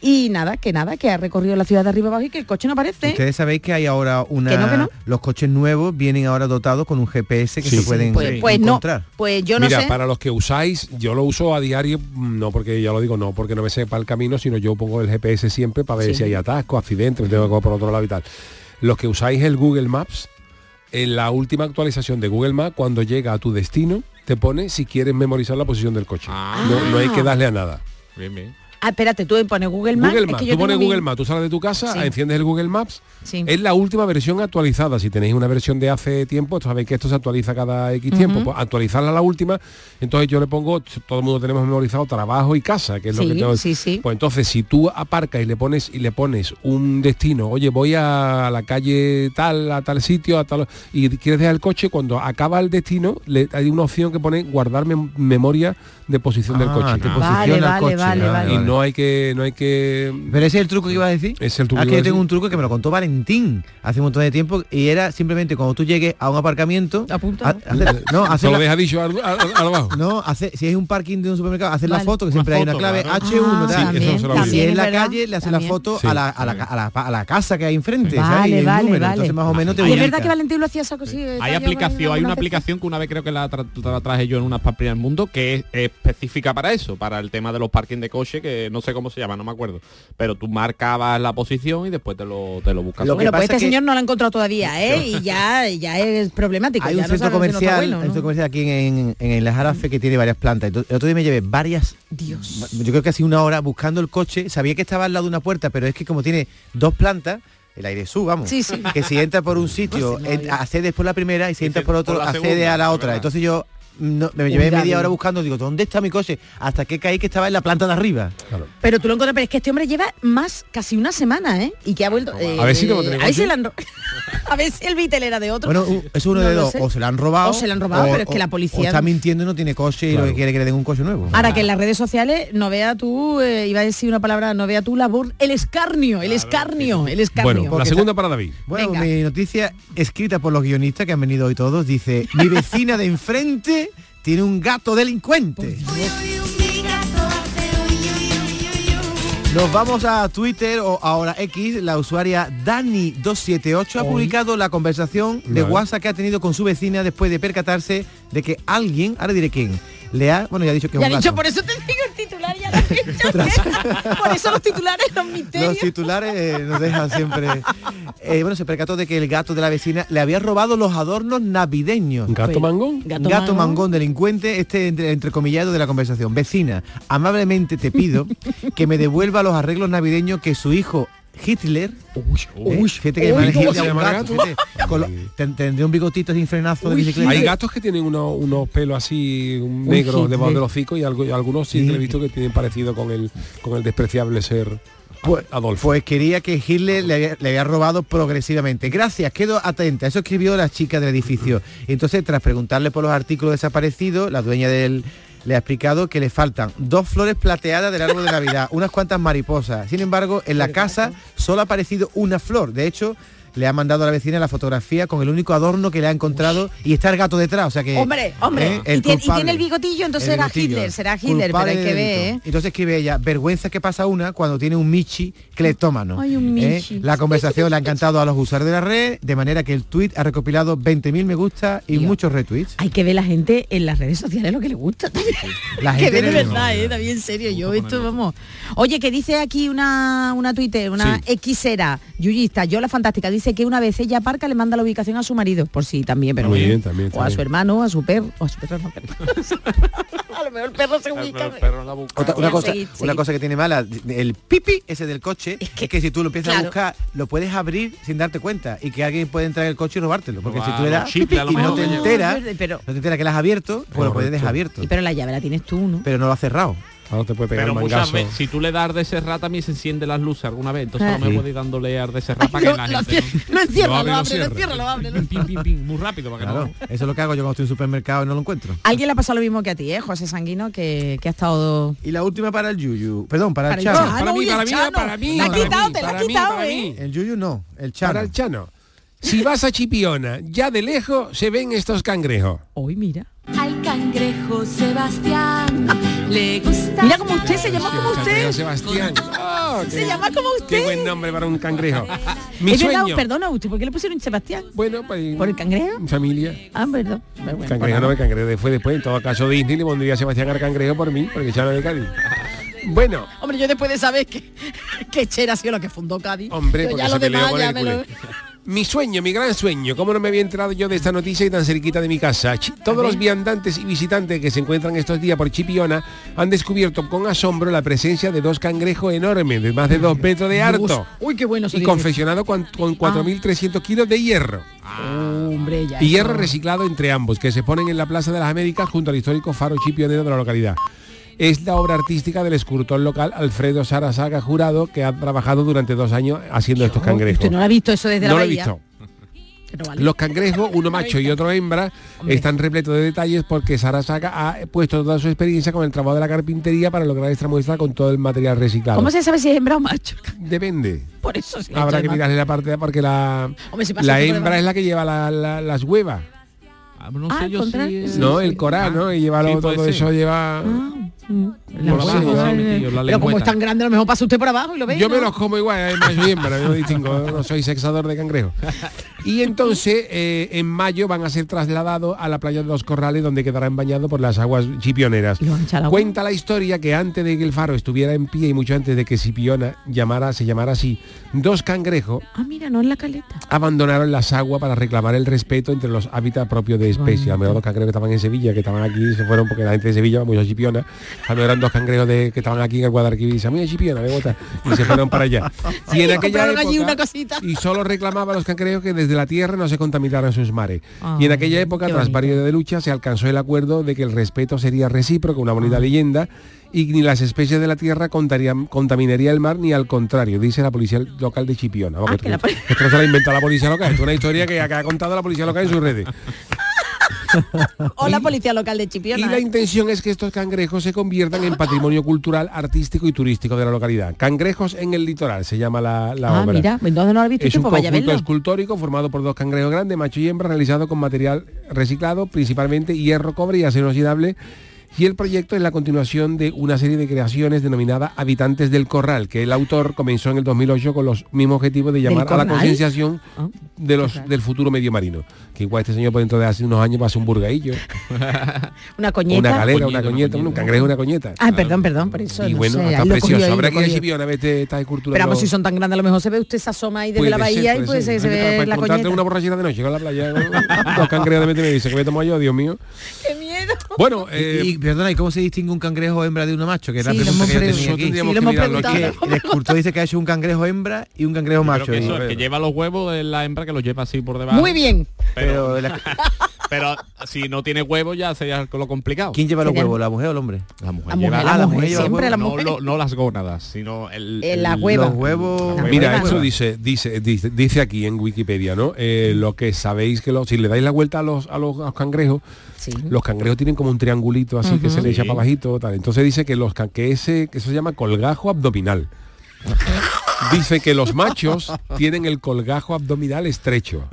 Y nada, que nada, que ha recorrido la ciudad de arriba abajo y que el coche no aparece. Ustedes sabéis que hay ahora una... Los coches nuevos vienen ahora dotados con un GPS que se pueden pues, pues encontrar. pues yo no Mira, para los que usáis, yo lo uso a diario, no porque ya lo digo, no porque no me sepa el camino, sino yo pongo el GPS siempre para ver si hay atasco, accidentes, me tengo que ir por otro lado y tal. Los que usáis el Google Maps, en la última actualización de Google Maps, cuando llega a tu destino, te pone si quieres memorizar la posición del coche. No, hay que darle a nada. Bien, bien. Ah, espérate, tú pones Google Maps. Google Maps. tú pones Google Maps, tú sales de tu casa, enciendes el Google Maps. Es la última versión actualizada. Si tenéis una versión de hace tiempo, sabéis que esto se actualiza cada X tiempo. Pues actualizarla a la última, entonces yo le pongo, todo el mundo tenemos memorizado trabajo y casa, que es lo que tengo. Sí, sí. Pues entonces si tú aparcas y le pones y le pones un destino, oye, voy a la calle tal, a tal sitio, a tal y quieres dejar el coche, cuando acaba el destino, le hay una opción que pone guardar memoria de posición del ah, coche. Vale, vale, vale, y no hay que no hay que pero ese es el truco que iba a decir. Es el truco aquí yo tengo un truco que me lo contó Valentín hace un montón de tiempo y era simplemente cuando tú llegues a un aparcamiento apunta no hacer lo deja dicho al, abajo no hace, si es un parking de un supermercado hacer la foto que siempre hay una clave H1 tal. si es en la calle le hace la foto a, la, a, la, a, la, casa que hay enfrente vale, vale, número, entonces más o menos te es verdad que Valentín lo hacía esa hay aplicación hay una aplicación que una vez creo que la, traje yo en unas papas del mundo que es específica para eso, para el tema de los parking de coche, que no sé cómo se llama, no me acuerdo. Pero tú marcabas la posición y después te lo, te lo buscas. Lo que pues este señor no lo ha encontrado todavía, ¿eh? Y ya, ya es problemático. Hay un centro comercial, un centro comercial aquí en, en, el Jarafe que tiene varias plantas. El otro día me llevé varias, Dios. yo creo que así una hora buscando el coche. Sabía que estaba al lado de una puerta, pero es que como tiene dos plantas, el aire sub, vamos. Sí, sí. Que si entra por un sitio, [laughs] accedes por la primera y si entra por otro, accede a la otra. Entonces yo me llevé media hora buscando, digo, ¿dónde está mi coche? Hasta que caí que estaba en la planta de arriba. Pero tú lo encuentras, pero es que este hombre lleva más, casi una semana, ¿eh? Y que ha vuelto... a ver si lo eh, [laughs] A ver si el Vitel era de otro. Bueno, es uno de dos. O se lo han robado. O se lo han robado, pero es que la policía... está mintiendo y no tiene coche y lo que quiere que le den un coche nuevo. Ahora que en las redes sociales no vea tú, eh, iba a decir una palabra, no vea tú la el escarnio, el escarnio, el escarnio. Bueno, la segunda para David. Bueno, mi noticia escrita por los guionistas que han venido hoy todos dice, mi vecina de enfrente tiene un gato delincuente. Nos vamos a Twitter o ahora X, la usuaria Dani278 ha publicado la conversación de WhatsApp que ha tenido con su vecina después de percatarse de que alguien, ahora diré quién, le ha, bueno, ya ha dicho que ya un dicho, por eso te digo el titular, ya lo he dicho. por eso los titulares, los misterios. Los titulares eh, nos dejan siempre. Eh, bueno, se percató de que el gato de la vecina le había robado los adornos navideños. ¿Gato mangón? Gato, gato mangón. delincuente, este entre, entrecomillado de la conversación. Vecina, amablemente te pido que me devuelva los arreglos navideños que su hijo Hitler. Uy, fíjate que tendría un bigotito sin frenazo de bicicleta. Hay gatos que tienen unos, unos pelos así negros debajo de los hocico y, algunos sí, he visto que tienen parecido con el con el despreciable ser pues, Adolfo. Pues quería que Hitler le había, robado progresivamente. Gracias, quedo atenta. Eso escribió la chica del edificio. Entonces, tras preguntarle por los artículos desaparecidos, la dueña del le ha explicado que le faltan dos flores plateadas del árbol de Navidad, [laughs] unas cuantas mariposas. Sin embargo, en la casa solo ha aparecido una flor. De hecho, le ha mandado a la vecina la fotografía con el único adorno que le ha encontrado y está el gato detrás, o sea que hombre, hombre, ¿eh? y, tiene, el bigotillo, entonces será Hitler, será Hitler, pero hay que ver, ¿eh? Entonces escribe ella, vergüenza que pasa una cuando tiene un Michi cleptómano. Ay, un ¿eh? Michi. La conversación le ha encantado a los usuarios de la red, de manera que el tweet ha recopilado 20.000 me gusta y muchos retweets. Hay que ver la gente en las redes sociales lo que le gusta. La [laughs] gente que ve de verdad, eh, también en serio, yo esto vamos. Oye, que dice aquí una una Twitter, una Xera, yuyista, yo la fantástica, dice que una vez ella aparca le manda la ubicación a su marido, por sí también, pero Muy también, o a su hermano, a su perro, o a su perro no, [laughs] a lo mejor el perro se ubica. una, cosa, una cosa que tiene mala, el pipi ese del coche, es que, si tú lo empiezas a buscar, lo puedes abrir sin darte cuenta y que alguien puede entrar en el coche y robártelo, porque si tú le das y no te enteras, no te enteras que la has abierto, pues lo puedes dejar abierto. pero la llave la tienes tú, ¿no? Pero no lo has cerrado. Te puede pegar Pero muchas veces, si tú le das de serra también se enciende las luces alguna vez, entonces no me puedo ir dándole ar de serra para que la gente no, encierra, lo abre, lo cierra, lo abre. muy rápido para que no. Eso es lo que hago yo cuando estoy en un supermercado y no lo encuentro. Alguien le ha pasado lo mismo que a ti, ¿eh? José Sanguino, que, que ha estado... Y la última para el Yuyu. Perdón, para, el Chano. Para, mí, para mí, para mí. La ha quitado, te la ha quitado, ¿eh? El Yuyu no, el Chano. Para el Chano. Si vas a Chipiona, ya de lejos se ven estos cangrejos. Hoy mira. Al cangrejo Sebastián Le gusta. Mira como usted se llama como usted. Sebastián. [laughs] Oh, se llama como usted. Qué buen nombre para un cangrejo. Mi sueño. perdona usted, ¿por qué le pusieron Sebastián? Bueno, pues. ¿Por el cangrejo? Familia. Ah, perdón. cangrejo no, el cangrejo fue después. En todo caso, Disney le pondría Sebastián al cangrejo por mí, porque ya no de Cádiz. Bueno. Hombre, yo después de saber que, [laughs] que Chera ha sido lo que fundó Cádiz. Hombre, ya lo demás ya me lo... [laughs] Mi sueño, mi gran sueño, ¿cómo no me había enterado yo de esta noticia y tan cerquita de mi casa? Todos los viandantes y visitantes que se encuentran estos días por Chipiona han descubierto con asombro la presencia de dos cangrejos enormes, de más de dos metros de alto. Uy, qué bueno. Y confeccionado con, con 4.300 ah. kilos de hierro. Hombre, y hierro reciclado entre ambos, que se ponen en la Plaza de las Américas junto al histórico faro chipionero de la localidad es la obra artística del escultor local Alfredo Sarasaga Jurado, que ha trabajado durante dos años haciendo estos cangrejos. ¿Usted no lo ha visto eso desde no la lo he visto. Los cangrejos, uno macho y otro hembra, están repletos de detalles porque Sarasaga ha puesto toda su experiencia con el trabajo de la carpintería para lograr esta muestra con todo el material reciclado. ¿Cómo se sabe si es hembra o macho? Depende. Por eso Habrá que mirarle la parte porque la, la hembra es la que lleva las huevas. Ah, no sé yo si No, el coral, ¿no? Y lleva todo eso, lleva... Ah. Pero como es tan grande, a lo mejor pasa usted por abajo y lo ve. Yo me los como igual, además bien, pero no distingo, no soy sexador de cangrejo. [laughs] Y entonces, eh, en mayo van a ser trasladados a la playa de los Corrales, donde quedarán bañados por las aguas chipioneras. Cuenta la historia que antes de que el faro estuviera en pie y mucho antes de que Chipiona llamara, se llamara así, dos cangrejos ah, mira, no en la caleta. abandonaron las aguas para reclamar el respeto entre los hábitats propios de especie. A lo mejor los cangrejos que estaban en Sevilla, que estaban aquí, se fueron porque la gente de Sevilla va mucho a Chipiona cuando eran dos cangrejos de, que estaban aquí en el Guadalquivir mira chipiona, me bota, y se fueron para allá. [laughs] Y en aquella época, y solo reclamaba a los cangrejos que desde la tierra no se contaminaran sus mares. y en ah, aquella época, tras varios de lucha, se alcanzó el acuerdo de que el respeto sería recíproco, una bonita ah. leyenda, y ni las especies de la tierra contaminaría el mar ni al contrario, dice la policía local de Chipiona. Ah, esto, se lo inventado la policía local, esto es una historia que ha contado la policía local en sus redes. [laughs] [laughs] o la policía local de Chipiona. Y la intención es que estos cangrejos se conviertan en patrimonio cultural, artístico y turístico de la localidad. Cangrejos en el litoral se llama la, la ah, obra. Mira, ¿dónde no lo visto es un pues conjunto escultórico formado por dos cangrejos grandes, macho y hembra, realizado con material reciclado, principalmente hierro, cobre y acero inoxidable y el proyecto es la continuación de una serie de creaciones denominada Habitantes del Corral, que el autor comenzó en el 2008 con los mismos objetivos de llamar a la concienciación ah, de los, del futuro medio marino. Que igual este señor por dentro de hace unos años va a ser un burgaillo. [laughs] una coñeta. Una galera, una coñeta, un cangrejo, una coñeta. Ah, perdón, perdón, por eso. Y bueno, está precioso. Habrá que ir a ver esta escultura. Pero vamos, si son tan grandes, a lo mejor se ve usted se asoma ahí desde la bahía y pues se, ve la coñeta. una borrachera de noche con la playa. los cangrejos de me dice que me tomo yo, Dios mío. Qué miedo. Bueno, y, perdona, ¿y cómo se distingue un cangrejo hembra de uno macho? Que era la pregunta que yo tenía aquí. el escultor dice que ha hecho un cangrejo hembra y un cangrejo macho. Que, que lleva los huevos es la hembra que los lleva así por debajo. Muy bien. Pero, pero [laughs] si no tiene huevos ya sería lo complicado. ¿Quién lleva los huevos, la mujer o el hombre? La mujer. lleva, la, mujer, siempre la mujer. No, las gónadas, sino el, eh, la hueva. Los huevos. Mira, eso dice, dice, dice, dice aquí en Wikipedia, ¿no? Eh, lo que sabéis que lo, si le dais la vuelta a los, a los, cangrejos, los cangrejos tienen como un triangulito así que se le echa para bajito, tal. Entonces dice que los que ese, que eso se llama colgajo abdominal. Dice que los machos tienen el colgajo abdominal estrecho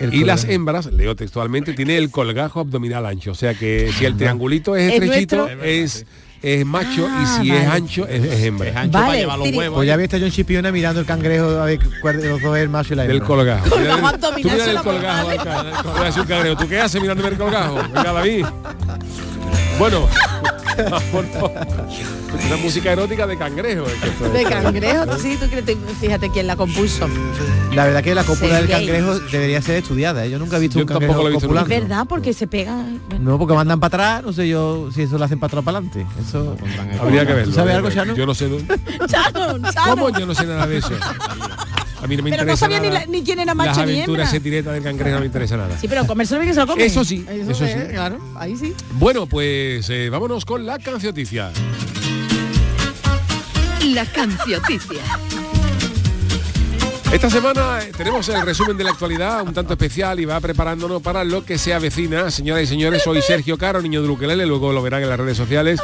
y las hembras, leo textualmente, tiene el colgajo abdominal ancho. O sea que si el triangulito es estrechito, es, es macho y si es ancho es, hembra. Es ancho para llevar los huevos. Pues ya visto John Chipiona mirando el cangrejo a ver cuál de los dos es el macho y la hembra. Del colgajo. Tú mira el colgajo acá. ¿Tú qué haces mirando el colgajo? Venga, David. Bueno. [laughs] Una música erótica de cangrejo. de cangrejo, sí, tú crees, fíjate quién la compuso. La verdad que la cópula del cangrejo debería ser estudiada. ¿eh? Yo nunca he visto un cangrejo Es verdad, porque se pega. No, porque mandan para atrás, no sé yo si eso lo hacen para atrás para adelante. Eso habría que verlo. ¿Sabes algo, Chano? Yo no sé. Chano, [laughs] ¿Cómo yo no sé nada de eso? A mí no me pero interesa no sabía ni, quién era macho Las aventuras en directa del cangrejo no me interesa nada. Sí, pero comerse que se lo come. Eso sí, eso, sí. Claro, ahí sí. Bueno, pues eh, vámonos con la cancioticia. La cancioticia. Esta semana eh, tenemos el resumen de la actualidad, un tanto especial y va preparándonos para lo que se avecina. Señoras y señores, soy Sergio Caro, niño de Luquelele, luego lo verán en las redes sociales.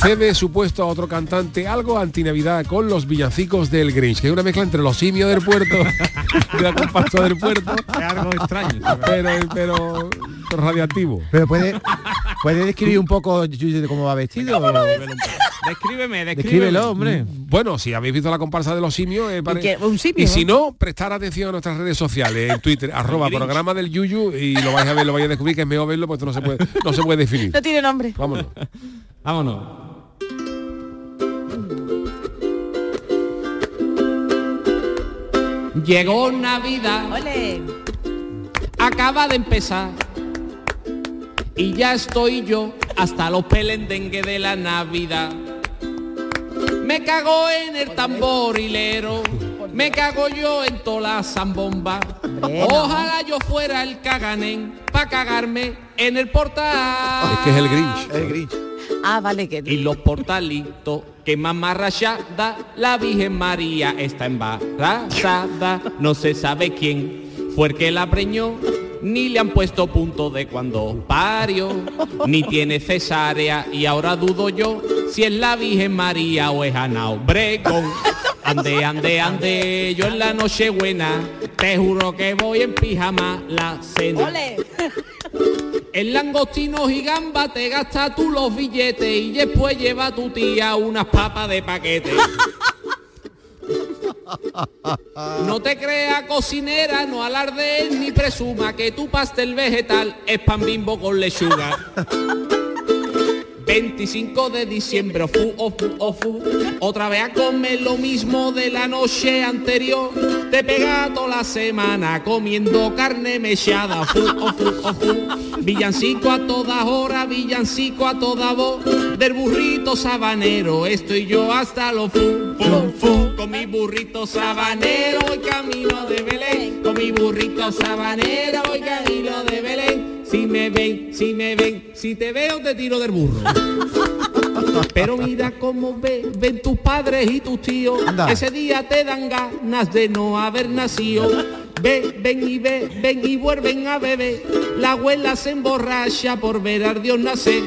Cede su puesto a otro cantante, algo antinavidad con los villancicos del Grinch, que es una mezcla entre los simios del puerto, [laughs] de la compacto del puerto. Es algo extraño. Pero, pero, radiactivo. Pero puede, ¿Puede describir un poco de cómo va vestido? Descríbeme, descríbelo, hombre. Bueno, si habéis visto la comparsa de los simios, eh, y si no, prestar atención a nuestras redes sociales, en Twitter, [laughs] arroba programa del Yuyu, y lo vais a ver, lo vais a descubrir, que es mejor verlo, porque no se puede, no se puede definir. No tiene nombre. Vámonos. [laughs] Vámonos. Llegó Navidad. ¡Ole! Acaba de empezar. Y ya estoy yo hasta los pelendengue de la Navidad. Me cago en el tamborilero. Me cago yo en toda la zambomba. Ojalá yo fuera el caganén para cagarme en el portal. Es que es el Grinch. El Grinch. Ah, vale, que... Y los portalitos que mamá rayada, la Virgen María está embarazada. No se sabe quién fue el que la preñó, ni le han puesto punto de cuando parió, ni tiene cesárea y ahora dudo yo si es la Virgen María o es Ana Obregón. Ande, ande, ande, yo en la noche buena, te juro que voy en pijama la cena. ¡Ole! En langostinos y gamba te gastas tú los billetes y después lleva tu tía unas papas de paquete. No te creas cocinera, no alardes ni presuma que tu pastel vegetal es pan bimbo con lechuga. 25 de diciembre, ofu, ofu, ofu, otra vez a comer lo mismo de la noche anterior. Te pega toda la semana comiendo carne mechada, ofu, ofu, ofu. Villancico a todas horas, villancico a toda voz. Del burrito sabanero, estoy yo hasta lo fu, fu, fu. Con mi burrito sabanero voy camino de Belén. Con mi burrito sabanero voy camino de Belén. Si me ven, si me ven, si te veo te tiro del burro. [laughs] Pero mira cómo ve, ven tus padres y tus tíos. Ese día te dan ganas de no haber nacido. Ve, ven y ve, ven y vuelven a beber. La abuela se emborracha por ver a Dios nacer.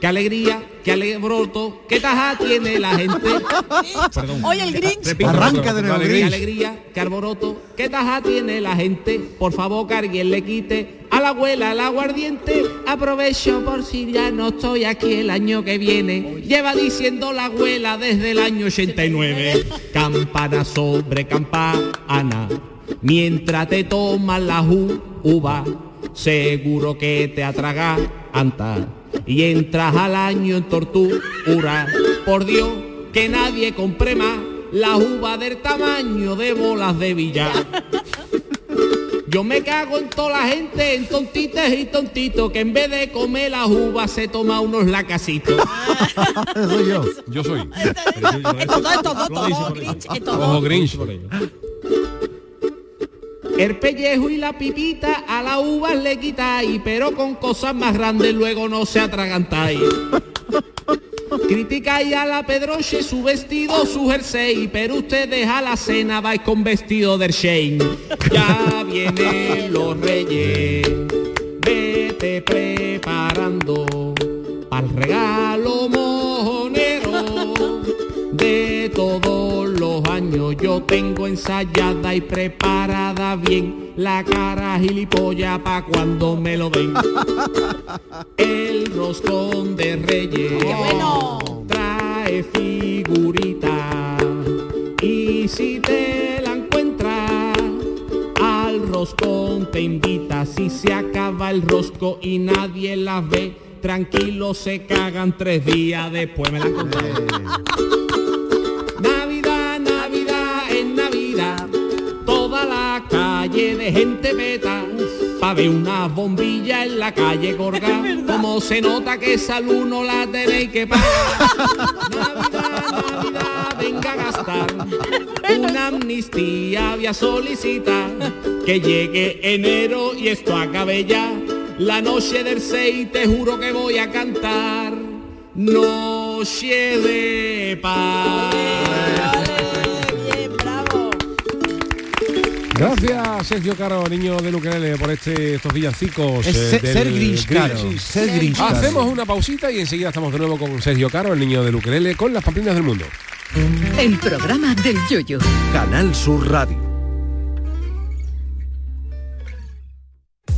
Qué alegría, qué alebroto, qué taja tiene la gente. [laughs] Perdón. Oye, el Grinch. Arranca de nuevo, Qué alegría, qué alboroto, qué taja tiene la gente. Por favor, que alguien le quite a la abuela el aguardiente. Aprovecho por si ya no estoy aquí el año que viene. Lleva diciendo la abuela desde el año 89. Campana sobre campana. Mientras te tomas la uva, seguro que te atraga anta. Y entras al año en tortura. Por Dios, que nadie compre más la uva del tamaño de bolas de billar. Yo me cago en toda la gente, en tontitas y tontitos, que en vez de comer las uvas se toma unos lacasitos. [laughs] Soy yo. Yo soy. Estos dos, estos dos, estos dos, El pellejo y la pipita a la uva le quitáis, pero con cosas más grandes luego no se atragantáis. Criticáis a la Pedroche su vestido, su jersey, pero ustedes a la cena vais con vestido del Shane. Ya vienen los reyes, vete preparando al regalo mojonero de todos Yo tengo ensayada y preparada bien la cara gilipollas pa' cuando me lo den. [laughs] El roscón de reyes trae figurita y si te la encuentras al roscón te invita. Si se acaba el rosco y nadie la ve, tranquilo se cagan tres días después me la encontré. De gente meta, pa' ver una bombilla en la calle Gorga, [laughs] como se nota que esa luz no la tenéis que pagar. [laughs] Navidad, Navidad, venga a gastar, una amnistía voy a solicitar, que llegue enero y esto acabe ya, la noche del 6 te juro que voy a cantar, noche de paz. Gracias, Sergio Caro, niño de Luquelele, por este, estos villancicos. Es eh, ser- del ser Grinch Caro, sí. ser. Hacemos una pausita y enseguida estamos de nuevo con Sergio Caro, el niño de Luquelele, con las pamplinas del mundo. El programa del yoyo. Canal Sur Radio.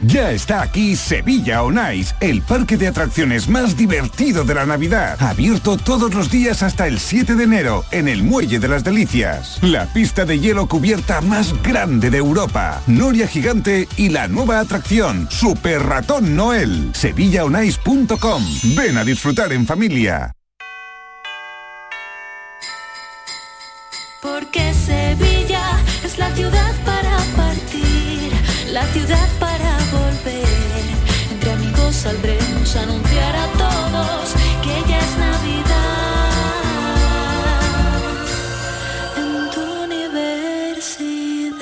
Ya está aquí Sevilla On Ice, el parque de atracciones más divertido de la Navidad. Abierto todos los días hasta el 7 de enero en el Muelle de las Delicias. La pista de hielo cubierta más grande de Europa. Noria Gigante y la nueva atracción, Super Ratón Noel. SevillaOnIce.com. Ven a disfrutar en familia. Saldremos a anunciar a todos que ya es Navidad. En tu universidad.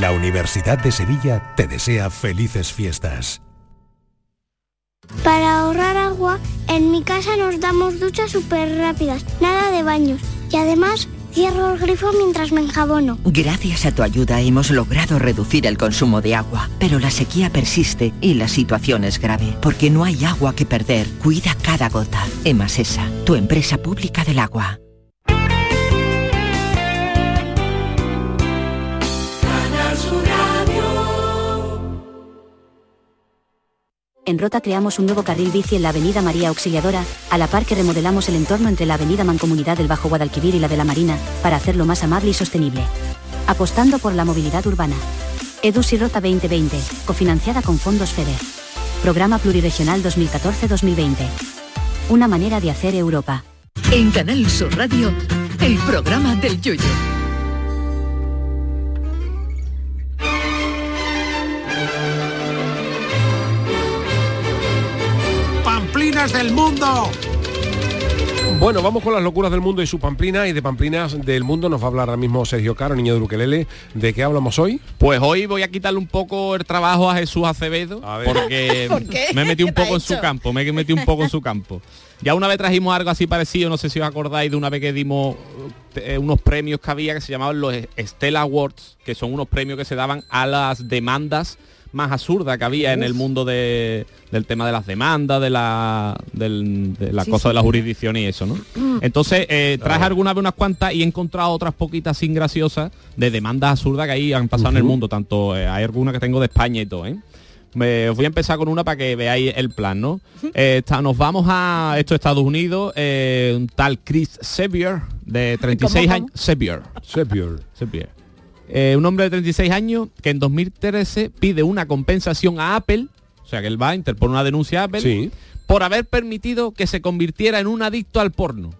La Universidad de Sevilla te desea felices fiestas. Para ahorrar agua, en mi casa nos damos duchas súper rápidas, nada de baños. Y además, cierro el grifo mientras me enjabono. Gracias a tu ayuda hemos logrado reducir el consumo de agua, pero la sequía persiste y la situación es grave, porque no hay agua que perder. Cuida cada gota. Emasesa, tu empresa pública del agua. En Rota creamos un nuevo carril bici en la Avenida María Auxiliadora, a la par que remodelamos el entorno entre la Avenida Mancomunidad del Bajo Guadalquivir y la de la Marina, para hacerlo más amable y sostenible. Apostando por la movilidad urbana. EDUSI Rota 2020, cofinanciada con fondos FEDER. Programa Pluriregional 2014-2020. Una manera de hacer Europa. En Canal Sur Radio, el programa del Yoyo. Pamplinas del mundo. Bueno, vamos con las locuras del mundo y su pamplina y de pamplinas del mundo nos va a hablar ahora mismo Sergio Caro, niño de Ukelele. ¿De qué hablamos hoy? Pues hoy voy a quitarle un poco el trabajo a Jesús Acevedo porque [laughs] ¿Por me metí un ¿Qué te ha poco en su campo, me metí un poco en su campo. Ya una vez trajimos algo así parecido, no sé si os acordáis de una vez que dimos eh, unos premios que había que se llamaban los Stella Awards, que son unos premios que se daban a las demandas más absurdas que había en el mundo de- del tema de las demandas, de la, del, de la Sí, cosa sí. de la jurisdicción y eso, ¿no? [clears throat] Entonces, eh, traje alguna vez unas cuantas y he encontrado otras poquitas sin graciosas de demandas absurdas que ahí han pasado en el mundo, tanto eh, hay alguna que tengo de España y todo, ¿eh? Me- os voy a empezar con una para que veáis el plan, ¿no? Eh, está- nos vamos a esto Estados Unidos, eh, un tal Chris Sevier de 36 ¿Cómo, años. Sevier. Sevier. Sevier. Eh, un hombre de 36 años que en 2013 pide una compensación a Apple, o sea que él va, interpone una denuncia a Apple, Sí. por haber permitido que se convirtiera en un adicto al porno.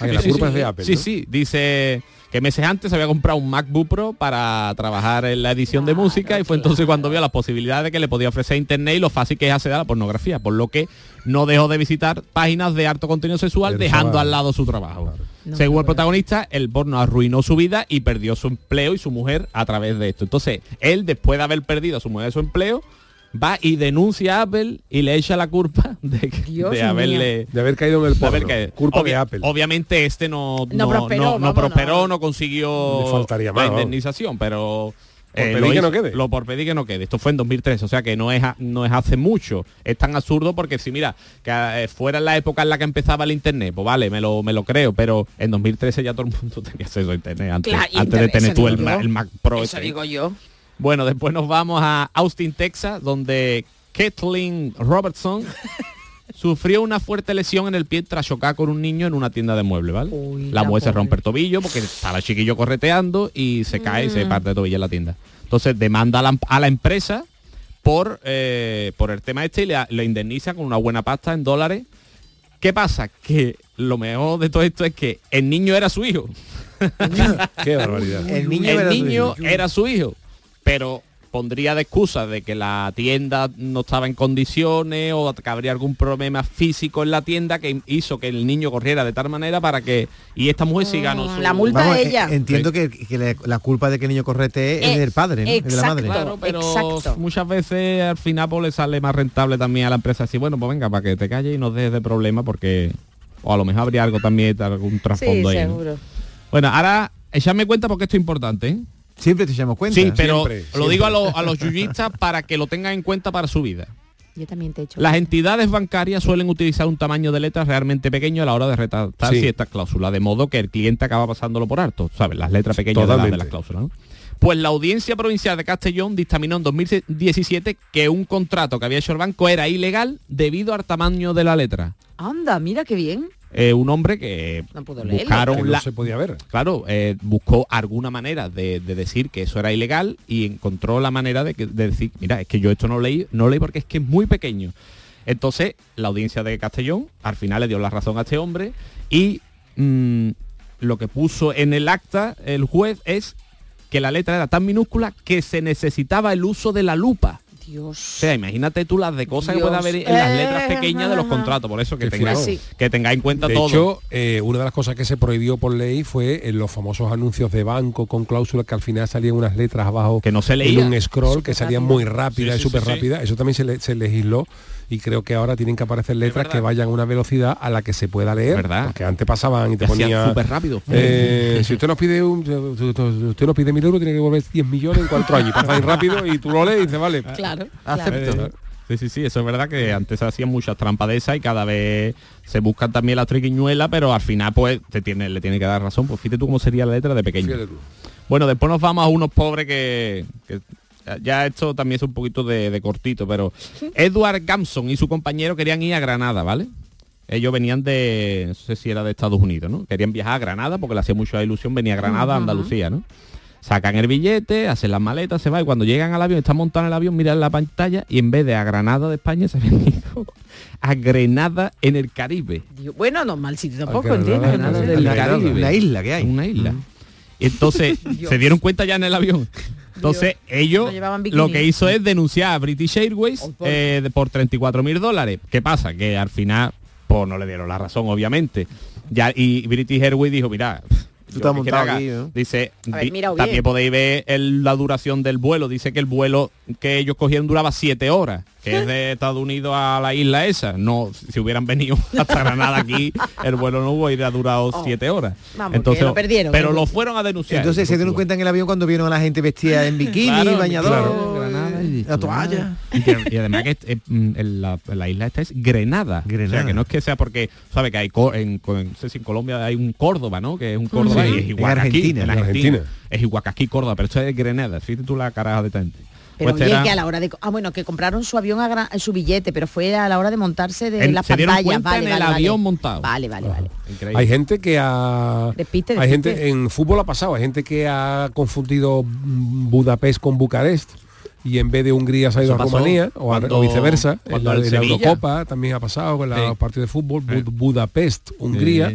Ah, que la culpa es de Apple, Sí, ¿no? sí, dice que meses antes había comprado un MacBook Pro para trabajar en la edición de música y fue entonces cuando vio la posibilidad de que le podía ofrecer internet y lo fácil que es acceder a la pornografía, por lo que no dejó de visitar páginas de alto contenido sexual dejando al lado su trabajo. Según el protagonista, el porno arruinó su vida y perdió su empleo y su mujer a través de esto. Entonces, él después de haber perdido a su mujer y su empleo, va y denuncia a Apple y le echa la culpa [laughs] de, de haberle de haber caído en el porno. culpa de Apple. Obviamente este no no, prosperó, no, consiguió faltaría la indemnización, pero por eh, pedir que no quede. Lo por pedir que no quede. Esto fue en 2003, o sea que no es, no es hace mucho. Es tan absurdo porque si mira, que eh, fuera en la época en la que empezaba el internet, pues vale, me lo, me lo creo, pero en 2013 ya todo el mundo [laughs] tenía acceso a internet antes, antes de tener tú el, el, Mac Pro. Eso digo yo. Bueno, después nos vamos a Austin, Texas, donde Kathleen Robertson [laughs] sufrió una fuerte lesión en el pie tras chocar con un niño en una tienda de muebles, ¿vale? la, mujer se rompe el tobillo porque estaba el chiquillo correteando y se cae y se mm. parte el tobillo en la tienda. Entonces demanda a la, empresa por, eh, por el tema este y le, indemniza con una buena pasta en dólares. ¿Qué pasa? Que lo mejor de todo esto es que el niño era su hijo. [laughs] Qué barbaridad. El niño, era su hijo pero pondría de excusa de que la tienda no estaba en condiciones o que habría algún problema físico en la tienda que hizo que el niño corriera de tal manera para que y esta mujer sí ganó mm, la multa de ella. entiendo que, la culpa de que el niño correte es, del padre ¿no? de la madre. Claro pero muchas veces al final pues, le sale más rentable también a la empresa así bueno pues venga para que te calles y nos dejes de problema porque o a lo mejor habría algo también algún trasfondo ahí bueno ahora echarme cuenta porque esto es importante ¿eh? Siempre te echamos cuenta. Sí, pero lo digo a, a los yuyistas para que lo tengan en cuenta para su vida. Yo también te he hecho Las entidades bancarias suelen utilizar un tamaño de letras realmente pequeño a la hora de retratar ciertas cláusulas, de modo que el cliente acaba pasándolo por alto, ¿sabes? Las letras pequeñas de, las cláusulas. Pues la Audiencia Provincial de Castellón dictaminó en 2017 que un contrato que había hecho el banco era ilegal debido al tamaño de la letra. Anda, mira qué bien. Eh, un hombre que buscaron no se podía ver. Claro, eh, buscó alguna manera de, decir que eso era ilegal y encontró la manera de, decir, mira, es que yo esto no leí, no leí porque es que es muy pequeño. Entonces, la audiencia de Castellón al final le dio la razón a este hombre y mm, lo que puso en el acta el juez es que la letra era tan minúscula que se necesitaba el uso de la lupa. O sea, imagínate tú las de cosas que puede haber en las letras eh, pequeñas de los contratos, por eso que tengáis que tengáis en cuenta de todo. Hecho, eh, una de las cosas que se prohibió por ley fue en los famosos anuncios de banco con cláusulas que al final salían unas letras abajo que no se leía. un scroll que salían muy rápida y súper rápida. Eso también se, se legisló y creo que ahora tienen que aparecer letras que vayan a una velocidad a la que se pueda leer. ¿verdad? Porque antes pasaban y te ponía súper rápido. Eh, si usted nos pide un, usted nos pide mil euros, tiene que volver 10 millones en cuatro años. Pasa ahí rápido y tú lo lees y dice, vale. Claro. Acepto. Sí, sí, sí, eso es verdad que antes se hacían muchas trampas de esas y cada vez se buscan también la triquiñuela, pero al final pues te tiene, le tiene que dar razón. Pues fíjate tú cómo sería la letra de pequeño. Bueno, después nos vamos a unos pobres que ya esto también es un poquito de, cortito, pero Edward Gamson y su compañero querían ir a Granada, ¿vale? Ellos venían de, no sé si era de Estados Unidos, ¿no? Querían viajar a Granada porque le hacía mucha ilusión, venía a Granada, Andalucía, ¿no? Sacan el billete, hacen las maletas, se va y cuando llegan al avión, están montando el avión, miran la pantalla y en vez de a Granada de España se habían [laughs] ido a Grenada en el Caribe. bueno, no mal sitio tampoco, ¿entiendes? Una isla que hay. Una isla. Entonces, [laughs] se dieron cuenta ya en el avión [laughs] entonces, ellos lo que hizo es denunciar a British Airways eh, por 34 mil dólares. ¿Qué pasa? Que al final, pues no le dieron la razón, obviamente. Ya, y British Airways dijo, mira, Dice, también podéis ver la duración del vuelo. Dice que el vuelo que ellos cogieron duraba siete horas, que es de [laughs] Estados Unidos a la isla esa. No, si hubieran venido [laughs] hasta Granada aquí, el vuelo no hubiera durado oh. siete horas. Entonces, lo perdieron, pero lo fueron a denunciar. Entonces se dieron cuenta en el avión cuando vieron a la gente vestida en bikini, bañador, la toalla. Y, además que mm, la, isla esta es Grenada. O sea, que no es que sea porque, sabe que hay en, no sé si en Colombia hay un Córdoba, ¿no? Que es un Córdoba y es igual en Argentina, en Argentina. Es igual que aquí Córdoba, pero esto es Grenada. Fíjate tú la caraja de tante. Pero pues oye, que a la hora de... Ah, bueno, que compraron su avión a su billete, pero fue a la hora de montarse de la pantalla. Vale, en el avión montado. Vale, vale, vale. Hay gente que ha... hay gente, en fútbol ha pasado, hay gente que ha confundido Budapest con Bucarest y en vez de Hungría se ha ido a Rumanía o, viceversa. En la, Eurocopa también ha pasado con la partidos de fútbol, Budapest, Hungría.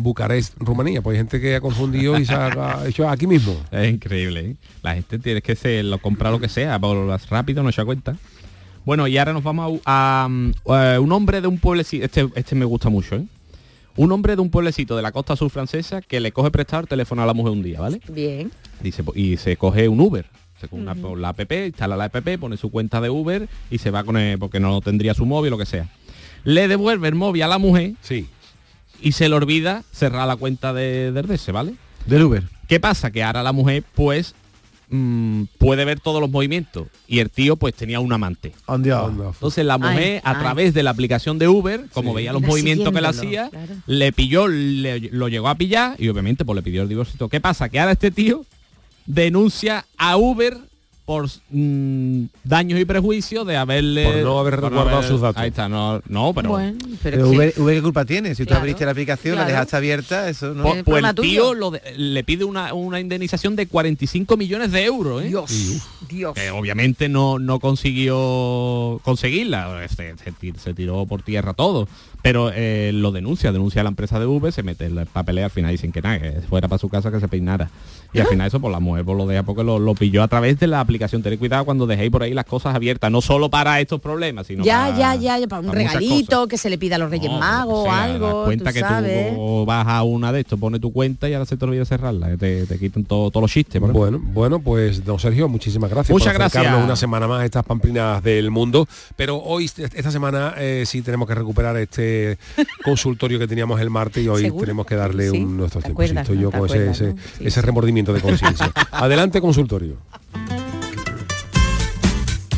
Bucarest, Rumanía. Pues hay gente que ha confundido y se ha hecho aquí mismo. [laughs] Es increíble. ¿eh? La gente tiene que ser, lo compra lo que sea, por rápido no se da cuenta. Bueno, y ahora nos vamos a, eh, un hombre de un pueblecito, este, este me gusta mucho, ¿eh? Un hombre de un pueblecito de la costa sur francesa que le coge prestar teléfono a la mujer un día, ¿vale? Bien. Dice, y se coge un Uber. Se coge una, la app, instala la app, pone su cuenta de Uber y se va con él porque no tendría su móvil o lo que sea. Le devuelve el móvil a la mujer. Sí. Y se le olvida cerrar la cuenta de, de ¿vale? Del Uber. ¿Qué pasa? Que ahora la mujer, pues, Mm, puede ver todos los movimientos y el tío pues tenía un amante. Entonces la mujer a través de la aplicación de Uber, como veía los movimientos que le hacía, le pilló, lo llegó a pillar y obviamente pues le pidió el divorcio. ¿Qué pasa? Que ahora este tío denuncia a Uber por mm, daños y prejuicios de haberle por no haber guardado sus datos. Ahí está no no pero, bueno, pero, qué culpa tiene si tú abriste la aplicación la dejaste abierta eso no pues, pues el tío le pide una, una, indemnización de 45 millones de euros ¿eh? Dios Dios. Que obviamente no no consiguió conseguirla se, se, tiró por tierra todo pero eh, lo denuncia denuncia a la empresa de V se mete en la papelea al final dicen que nada que fuera para su casa que se peinara y al final eso por pues, la mujer pues, lo deja porque lo, lo pilló a través de la aplicación. Tened cuidado cuando dejéis por ahí las cosas abiertas, no solo para estos problemas, sino ya, para, ya, ya, ya, para un regalito que se le pida a los Reyes Magos o algo. cuenta que tú vas a una de estos, pone tu cuenta y ahora se te olvida cerrarla, te, te quitan todos los chistes. Bueno, bueno, pues don Sergio, muchísimas gracias Muchas por gracias. una semana más estas pamplinas del mundo. Pero hoy, esta semana, eh, sí tenemos que recuperar este [laughs] consultorio que teníamos el martes y hoy tenemos que darle un nuestro tiempo. Estoy yo con ese, ese remordimiento de conciencia. [laughs] Adelante, consultorio.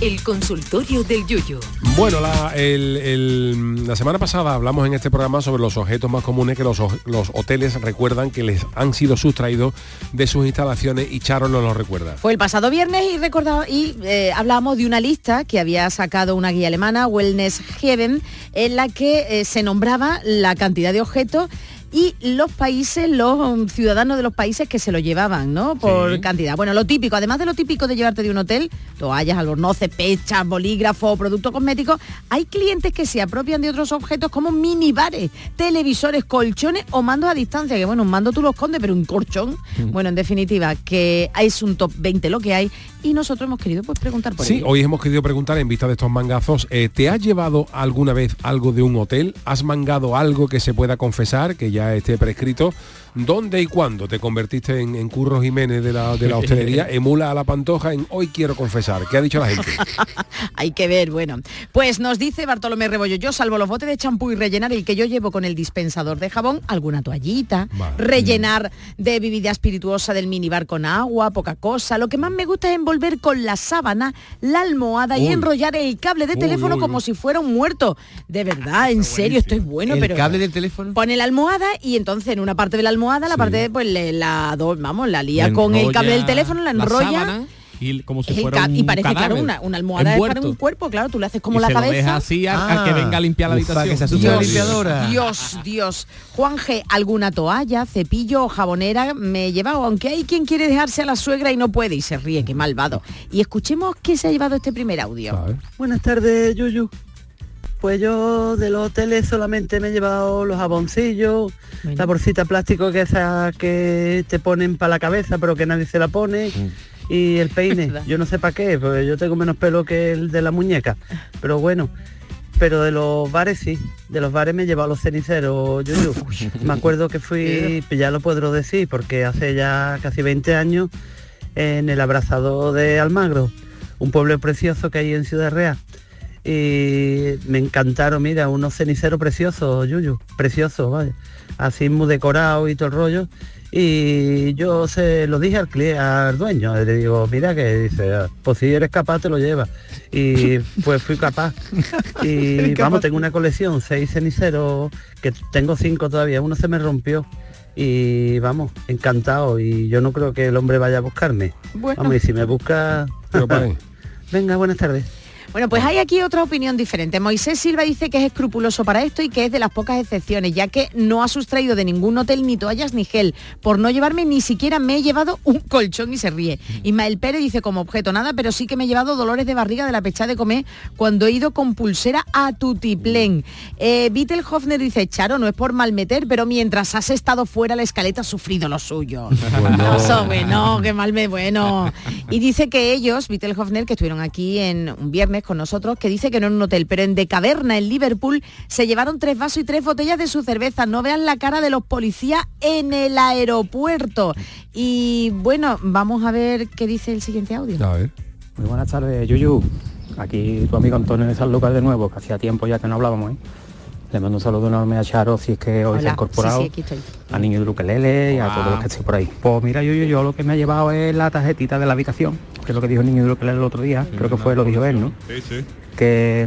El consultorio del Yuyo. Bueno, la, la, semana pasada hablamos en este programa sobre los objetos más comunes que los, los, hoteles recuerdan que les han sido sustraídos de sus instalaciones y Charo no lo recuerda. Fue el pasado viernes y recordaba y eh, hablábamos de una lista que había sacado una guía alemana, Wellness Heaven, en la que eh, se nombraba la cantidad de objetos y los países, los um, ciudadanos de los países que se lo llevaban, ¿no? Por cantidad. Bueno, lo típico, además de lo típico de llevarte de un hotel, toallas, albornoces, pechas, bolígrafos, productos cosméticos, hay clientes que se apropian de otros objetos como minibares, televisores, colchones o mandos a distancia, que bueno, un mando tú lo escondes, pero un colchón, bueno, en definitiva, que es un top 20 lo que hay y nosotros hemos querido pues preguntar por Sí, hoy hemos querido preguntar en vista de estos mangazos, eh, ¿te has llevado alguna vez algo de un hotel? ¿Has mangado algo que se pueda confesar, que ya esté prescrito? ¿Dónde y cuándo te convertiste en, en Curro Jiménez de la, de la hostelería? [laughs] Emula a la pantoja en Hoy quiero confesar. ¿Qué ha dicho la gente? [laughs] Hay que ver, bueno. Pues nos dice Bartolomé Rebollo, yo salvo los botes de champú y rellenar el que yo llevo con el dispensador de jabón, alguna toallita, rellenar de bebida espirituosa del minibar con agua, poca cosa. Lo que más me gusta es envolver con la sábana, la almohada y enrollar el cable de teléfono como si fuera un muerto. De verdad, en serio, esto es bueno, ¿El pero... cable del teléfono? Pone la almohada y entonces en una parte de la almohada la parte pues le, la vamos, la lía con el cable del teléfono, la enrolla. y como si fuera un y parece claro una, una almohada es para un cuerpo claro tú le haces como la se cabeza. lo así al, que ah. venga a limpiar la habitación que se Dios, limpiadora. Dios Dios. Juan G alguna toalla cepillo o jabonera me he llevado aunque hay quien quiere dejarse a la suegra y no puede y se ríe qué malvado. Y escuchemos qué se ha llevado este primer audio. Buenas tardes Yuyu pues yo de los hoteles solamente me he llevado los jaboncillos, la bolsita plástico que esa que te ponen para la cabeza pero que nadie se la pone. Mm. Y el peine, [laughs] yo no sé para qué, porque yo tengo menos pelo que el de la muñeca. Pero bueno, pero de los bares sí, de los bares me he llevado los ceniceros, yo, Me acuerdo que fui, [laughs] ya lo puedo decir, porque hace ya casi 20 años en el abrazador de Almagro, un pueblo precioso que hay en Ciudad Real y me encantaron, mira, unos ceniceros preciosos, Yuyu, preciosos, vale, así muy decorados y todo el rollo. Y yo se lo dije al, al dueño, le digo, mira que dice, ah, pues si eres capaz te lo llevas. Y [laughs] pues fui capaz. Y [laughs] vamos, tengo una colección, seis ceniceros, que tengo cinco todavía, uno se me rompió. Y vamos, encantado. Y yo no creo que el hombre vaya a buscarme. Vamos, y si me busca... [laughs] Venga, buenas tardes. Bueno, pues hay aquí otra opinión diferente. Moisés Silva dice que es escrupuloso para esto y que es de las pocas excepciones, ya que no ha sustraído de ningún hotel ni toallas ni gel. Por no llevarme ni siquiera me he llevado un colchón y se ríe. Ismael Pérez dice como objeto nada, pero sí que me he llevado dolores de barriga de la pecha de comer cuando he ido con pulsera a tutiplén. Eh, Hofner dice, Charo, no es por mal meter, pero mientras has estado fuera la escaleta has sufrido lo suyo. [laughs] [laughs] Bueno, qué mal me bueno. Y dice que ellos, Hofner, que estuvieron aquí en un viernes con nosotros, que dice que no en un hotel, pero en De Caverna, en Liverpool, se llevaron tres vasos y tres botellas de su cerveza. No vean la cara de los policías en el aeropuerto. Y bueno, vamos a ver qué dice el siguiente audio. A ver. Muy buenas tardes, Yuyu. Aquí tu amigo Antonio de San Lucas de nuevo, que hacía tiempo ya que no hablábamos, ¿eh? Le mando un saludo enorme a Charo, si es que hoy se ha incorporado, a Niño de Luquelele y a todos los que estén por ahí. Pues mira, yo, yo, yo lo que me ha llevado es la tarjetita de la habitación, que es lo que dijo el Niño de Luquelele el otro día, creo que fue, lo dijo él, ¿no? Sí, sí. Que,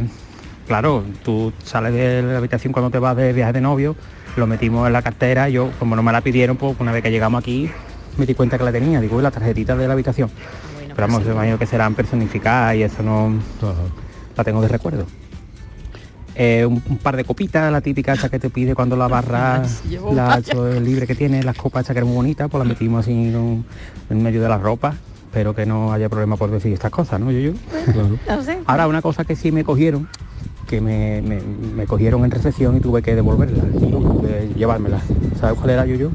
claro, tú sales de la habitación cuando te vas de viaje de novio, lo metimos en la cartera, yo, como no me la pidieron, pues una vez que llegamos aquí, me di cuenta que la tenía, digo, la tarjetita de la habitación. Pero vamos, me imagino que serán personificadas y eso no la tengo de recuerdo. Eh, un, par de copitas, la típica esa que te pide cuando la barra [laughs] la libre que tiene, las copas esa que eran muy bonitas, pues las metimos así en, medio de la ropa. Espero que no haya problema por decir estas cosas, ¿no? Yo, yo. Ahora, una cosa que sí me cogieron, que me, cogieron en recepción y tuve que devolverla, que llevármela. ¿Sabes cuál era yo, yo?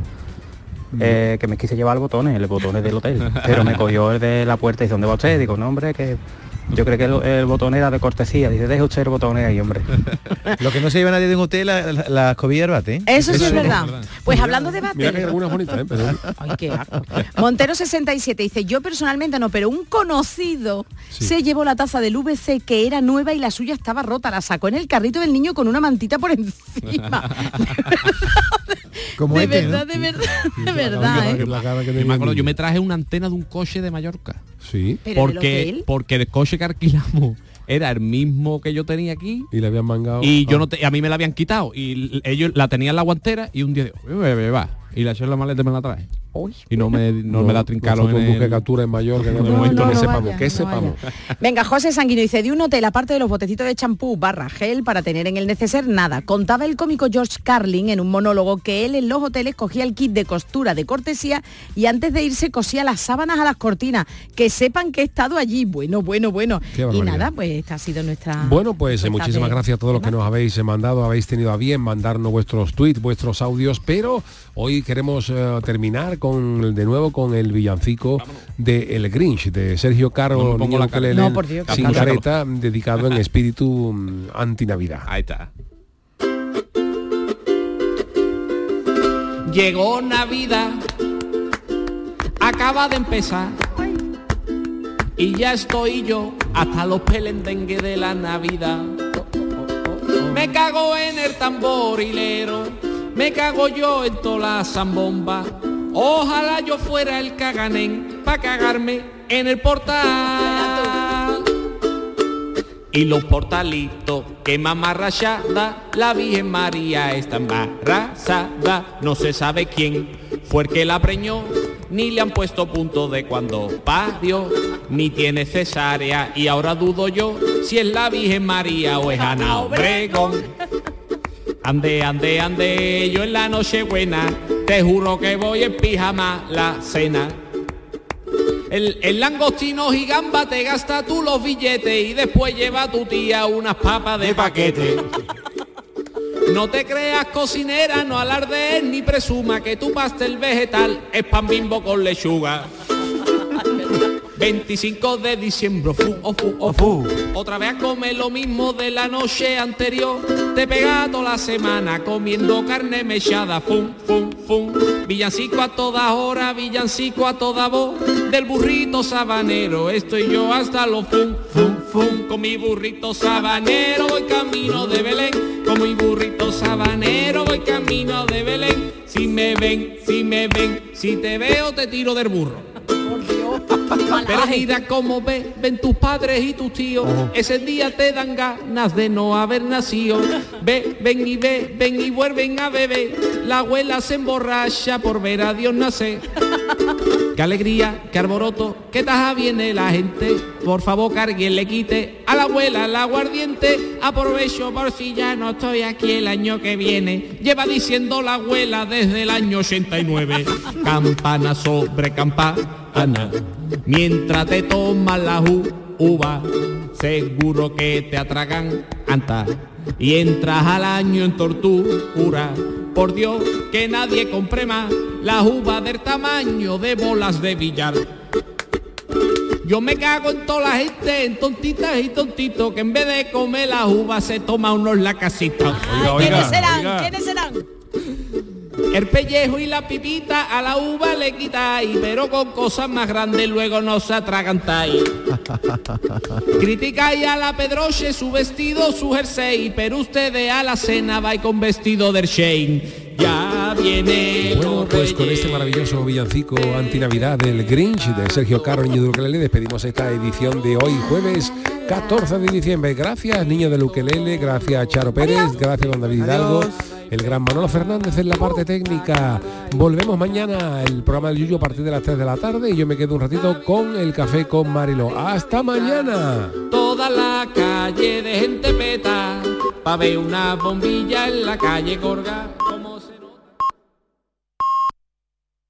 Eh, que me quise llevar el botones, el botones del hotel, [laughs] pero me cogió el de la puerta y dice, ¿dónde va usted? Digo, no hombre, que yo creo que el, botón era de cortesía. Dice, deje usted el botón ahí, hombre. [laughs] Lo que no se lleva nadie de un hotel, la, la, escobilla bate. ¿eh? Eso, sí es verdad. Pues hablando de bate. Mira que hay algunas bonitas, ¿eh? Ay, qué Montero 67 dice, yo personalmente no, pero un conocido se llevó la taza del VC que era nueva y la suya estaba rota. La sacó en el carrito del niño con una mantita por encima. [laughs] Como de verdad, de verdad, de verdad, ¿eh? yo me traje una antena de un coche de Mallorca. Sí. porque, porque el coche que alquilamos era el mismo que yo tenía aquí. Y le habían mangado. Y yo no a mí me la habían quitado. Y ellos la tenían en la guantera y un día digo, va. Y la eché en la maleta me la traje y no me, no, me la trincaron en el... captura en mayor que [laughs] momento que sepamos, que sepamos. Venga, José Sanguino dice, de un hotel aparte de los botecitos de champú barra gel para tener en el neceser nada. Contaba el cómico George Carlin en un monólogo que él en los hoteles cogía el kit de costura de cortesía y antes de irse cosía las sábanas a las cortinas. Que sepan que he estado allí. Bueno, bueno, bueno. Y nada, pues esta ha sido nuestra... Bueno, pues muchísimas gracias a todos los que nos habéis mandado, habéis tenido a bien mandarnos vuestros tweets, vuestros audios, pero hoy queremos eh, terminar con de nuevo con el villancico de El Grinch, de Sergio Caro, no, la sin careta, dedicado en espíritu mm, anti-Navidad. Ahí está. Llegó Navidad, acaba de empezar. Y ya estoy yo hasta los pelendengues de la Navidad. Me cago en el tamborilero, me cago yo en toda la zambomba Ojalá yo fuera el caganén para cagarme en el portal. Y los portalitos que mamá rayada, la Virgen María está embarazada, no se sabe quién fue el que la preñó, ni le han puesto punto de cuando parió, ni tiene cesárea, y ahora dudo yo si es la Virgen María o es Ana Obregón. Ande, ande, ande, yo en la noche buena, te juro que voy en pijama la cena. El, el langostino gigamba te gasta tú los billetes y después lleva a tu tía unas papas de paquete. No te creas cocinera, no alardees ni presuma que tu pastel vegetal es pan bimbo con lechuga. 25 de diciembre, fu, oh, fu, oh, fu. Otra vez a comer lo mismo de la noche anterior. Te pega toda la semana comiendo carne mechada, fum, fum, fum. Villancico a todas horas, villancico a toda voz. Del burrito sabanero, estoy yo hasta los fum, fum, fum. Con mi burrito sabanero voy camino de Belén. Con mi burrito sabanero voy camino de Belén. Si me ven, si me ven, si te veo te tiro del burro. Pero mira cómo ve, ven tus padres y tus tíos. Ese día te dan ganas de no haber nacido. Ve, ven y ve, ven y vuelven a beber. La abuela se emborracha por ver a Dios nacer. [laughs] Qué alegría, qué arboroto, qué taja viene la gente. Por favor, que alguien le quite a la la abuela el aguardiente, aprovecho por si ya no estoy aquí el año que viene. Lleva diciendo la abuela desde el año 89, [laughs] campana sobre campana, mientras te tomas la uva, seguro que te atragan anta y entras al año en tortura. Por Dios que nadie compre más la uva del tamaño de bolas de billar. Yo me cago en toda la gente, en tontitas y tontitos, que en vez de comer la uva se toma unos la casita. ¿Quiénes serán? ¿Quiénes serán? El pellejo y la pipita a la uva le quitáis, pero con cosas más grandes luego no se atragantáis. [laughs] Criticáis a la Pedroche su vestido, su jersey, pero ustedes a la cena vais con vestido del Shane ya viene. Bueno, pues con este maravilloso villancico antinavidad del Grinch de Sergio Carro y Ukelele despedimos esta edición de hoy jueves 14 de diciembre. Gracias niño de Ukelele, gracias Charo Pérez, gracias don David Hidalgo. El gran Manolo Fernández en la parte técnica. Volvemos mañana el programa del Yuyo a partir de las 3 de la tarde y yo me quedo un ratito con el café con Marilo. ¡Hasta mañana! Toda la calle de gente peta, pa' ver una bombilla en la calle Gorga.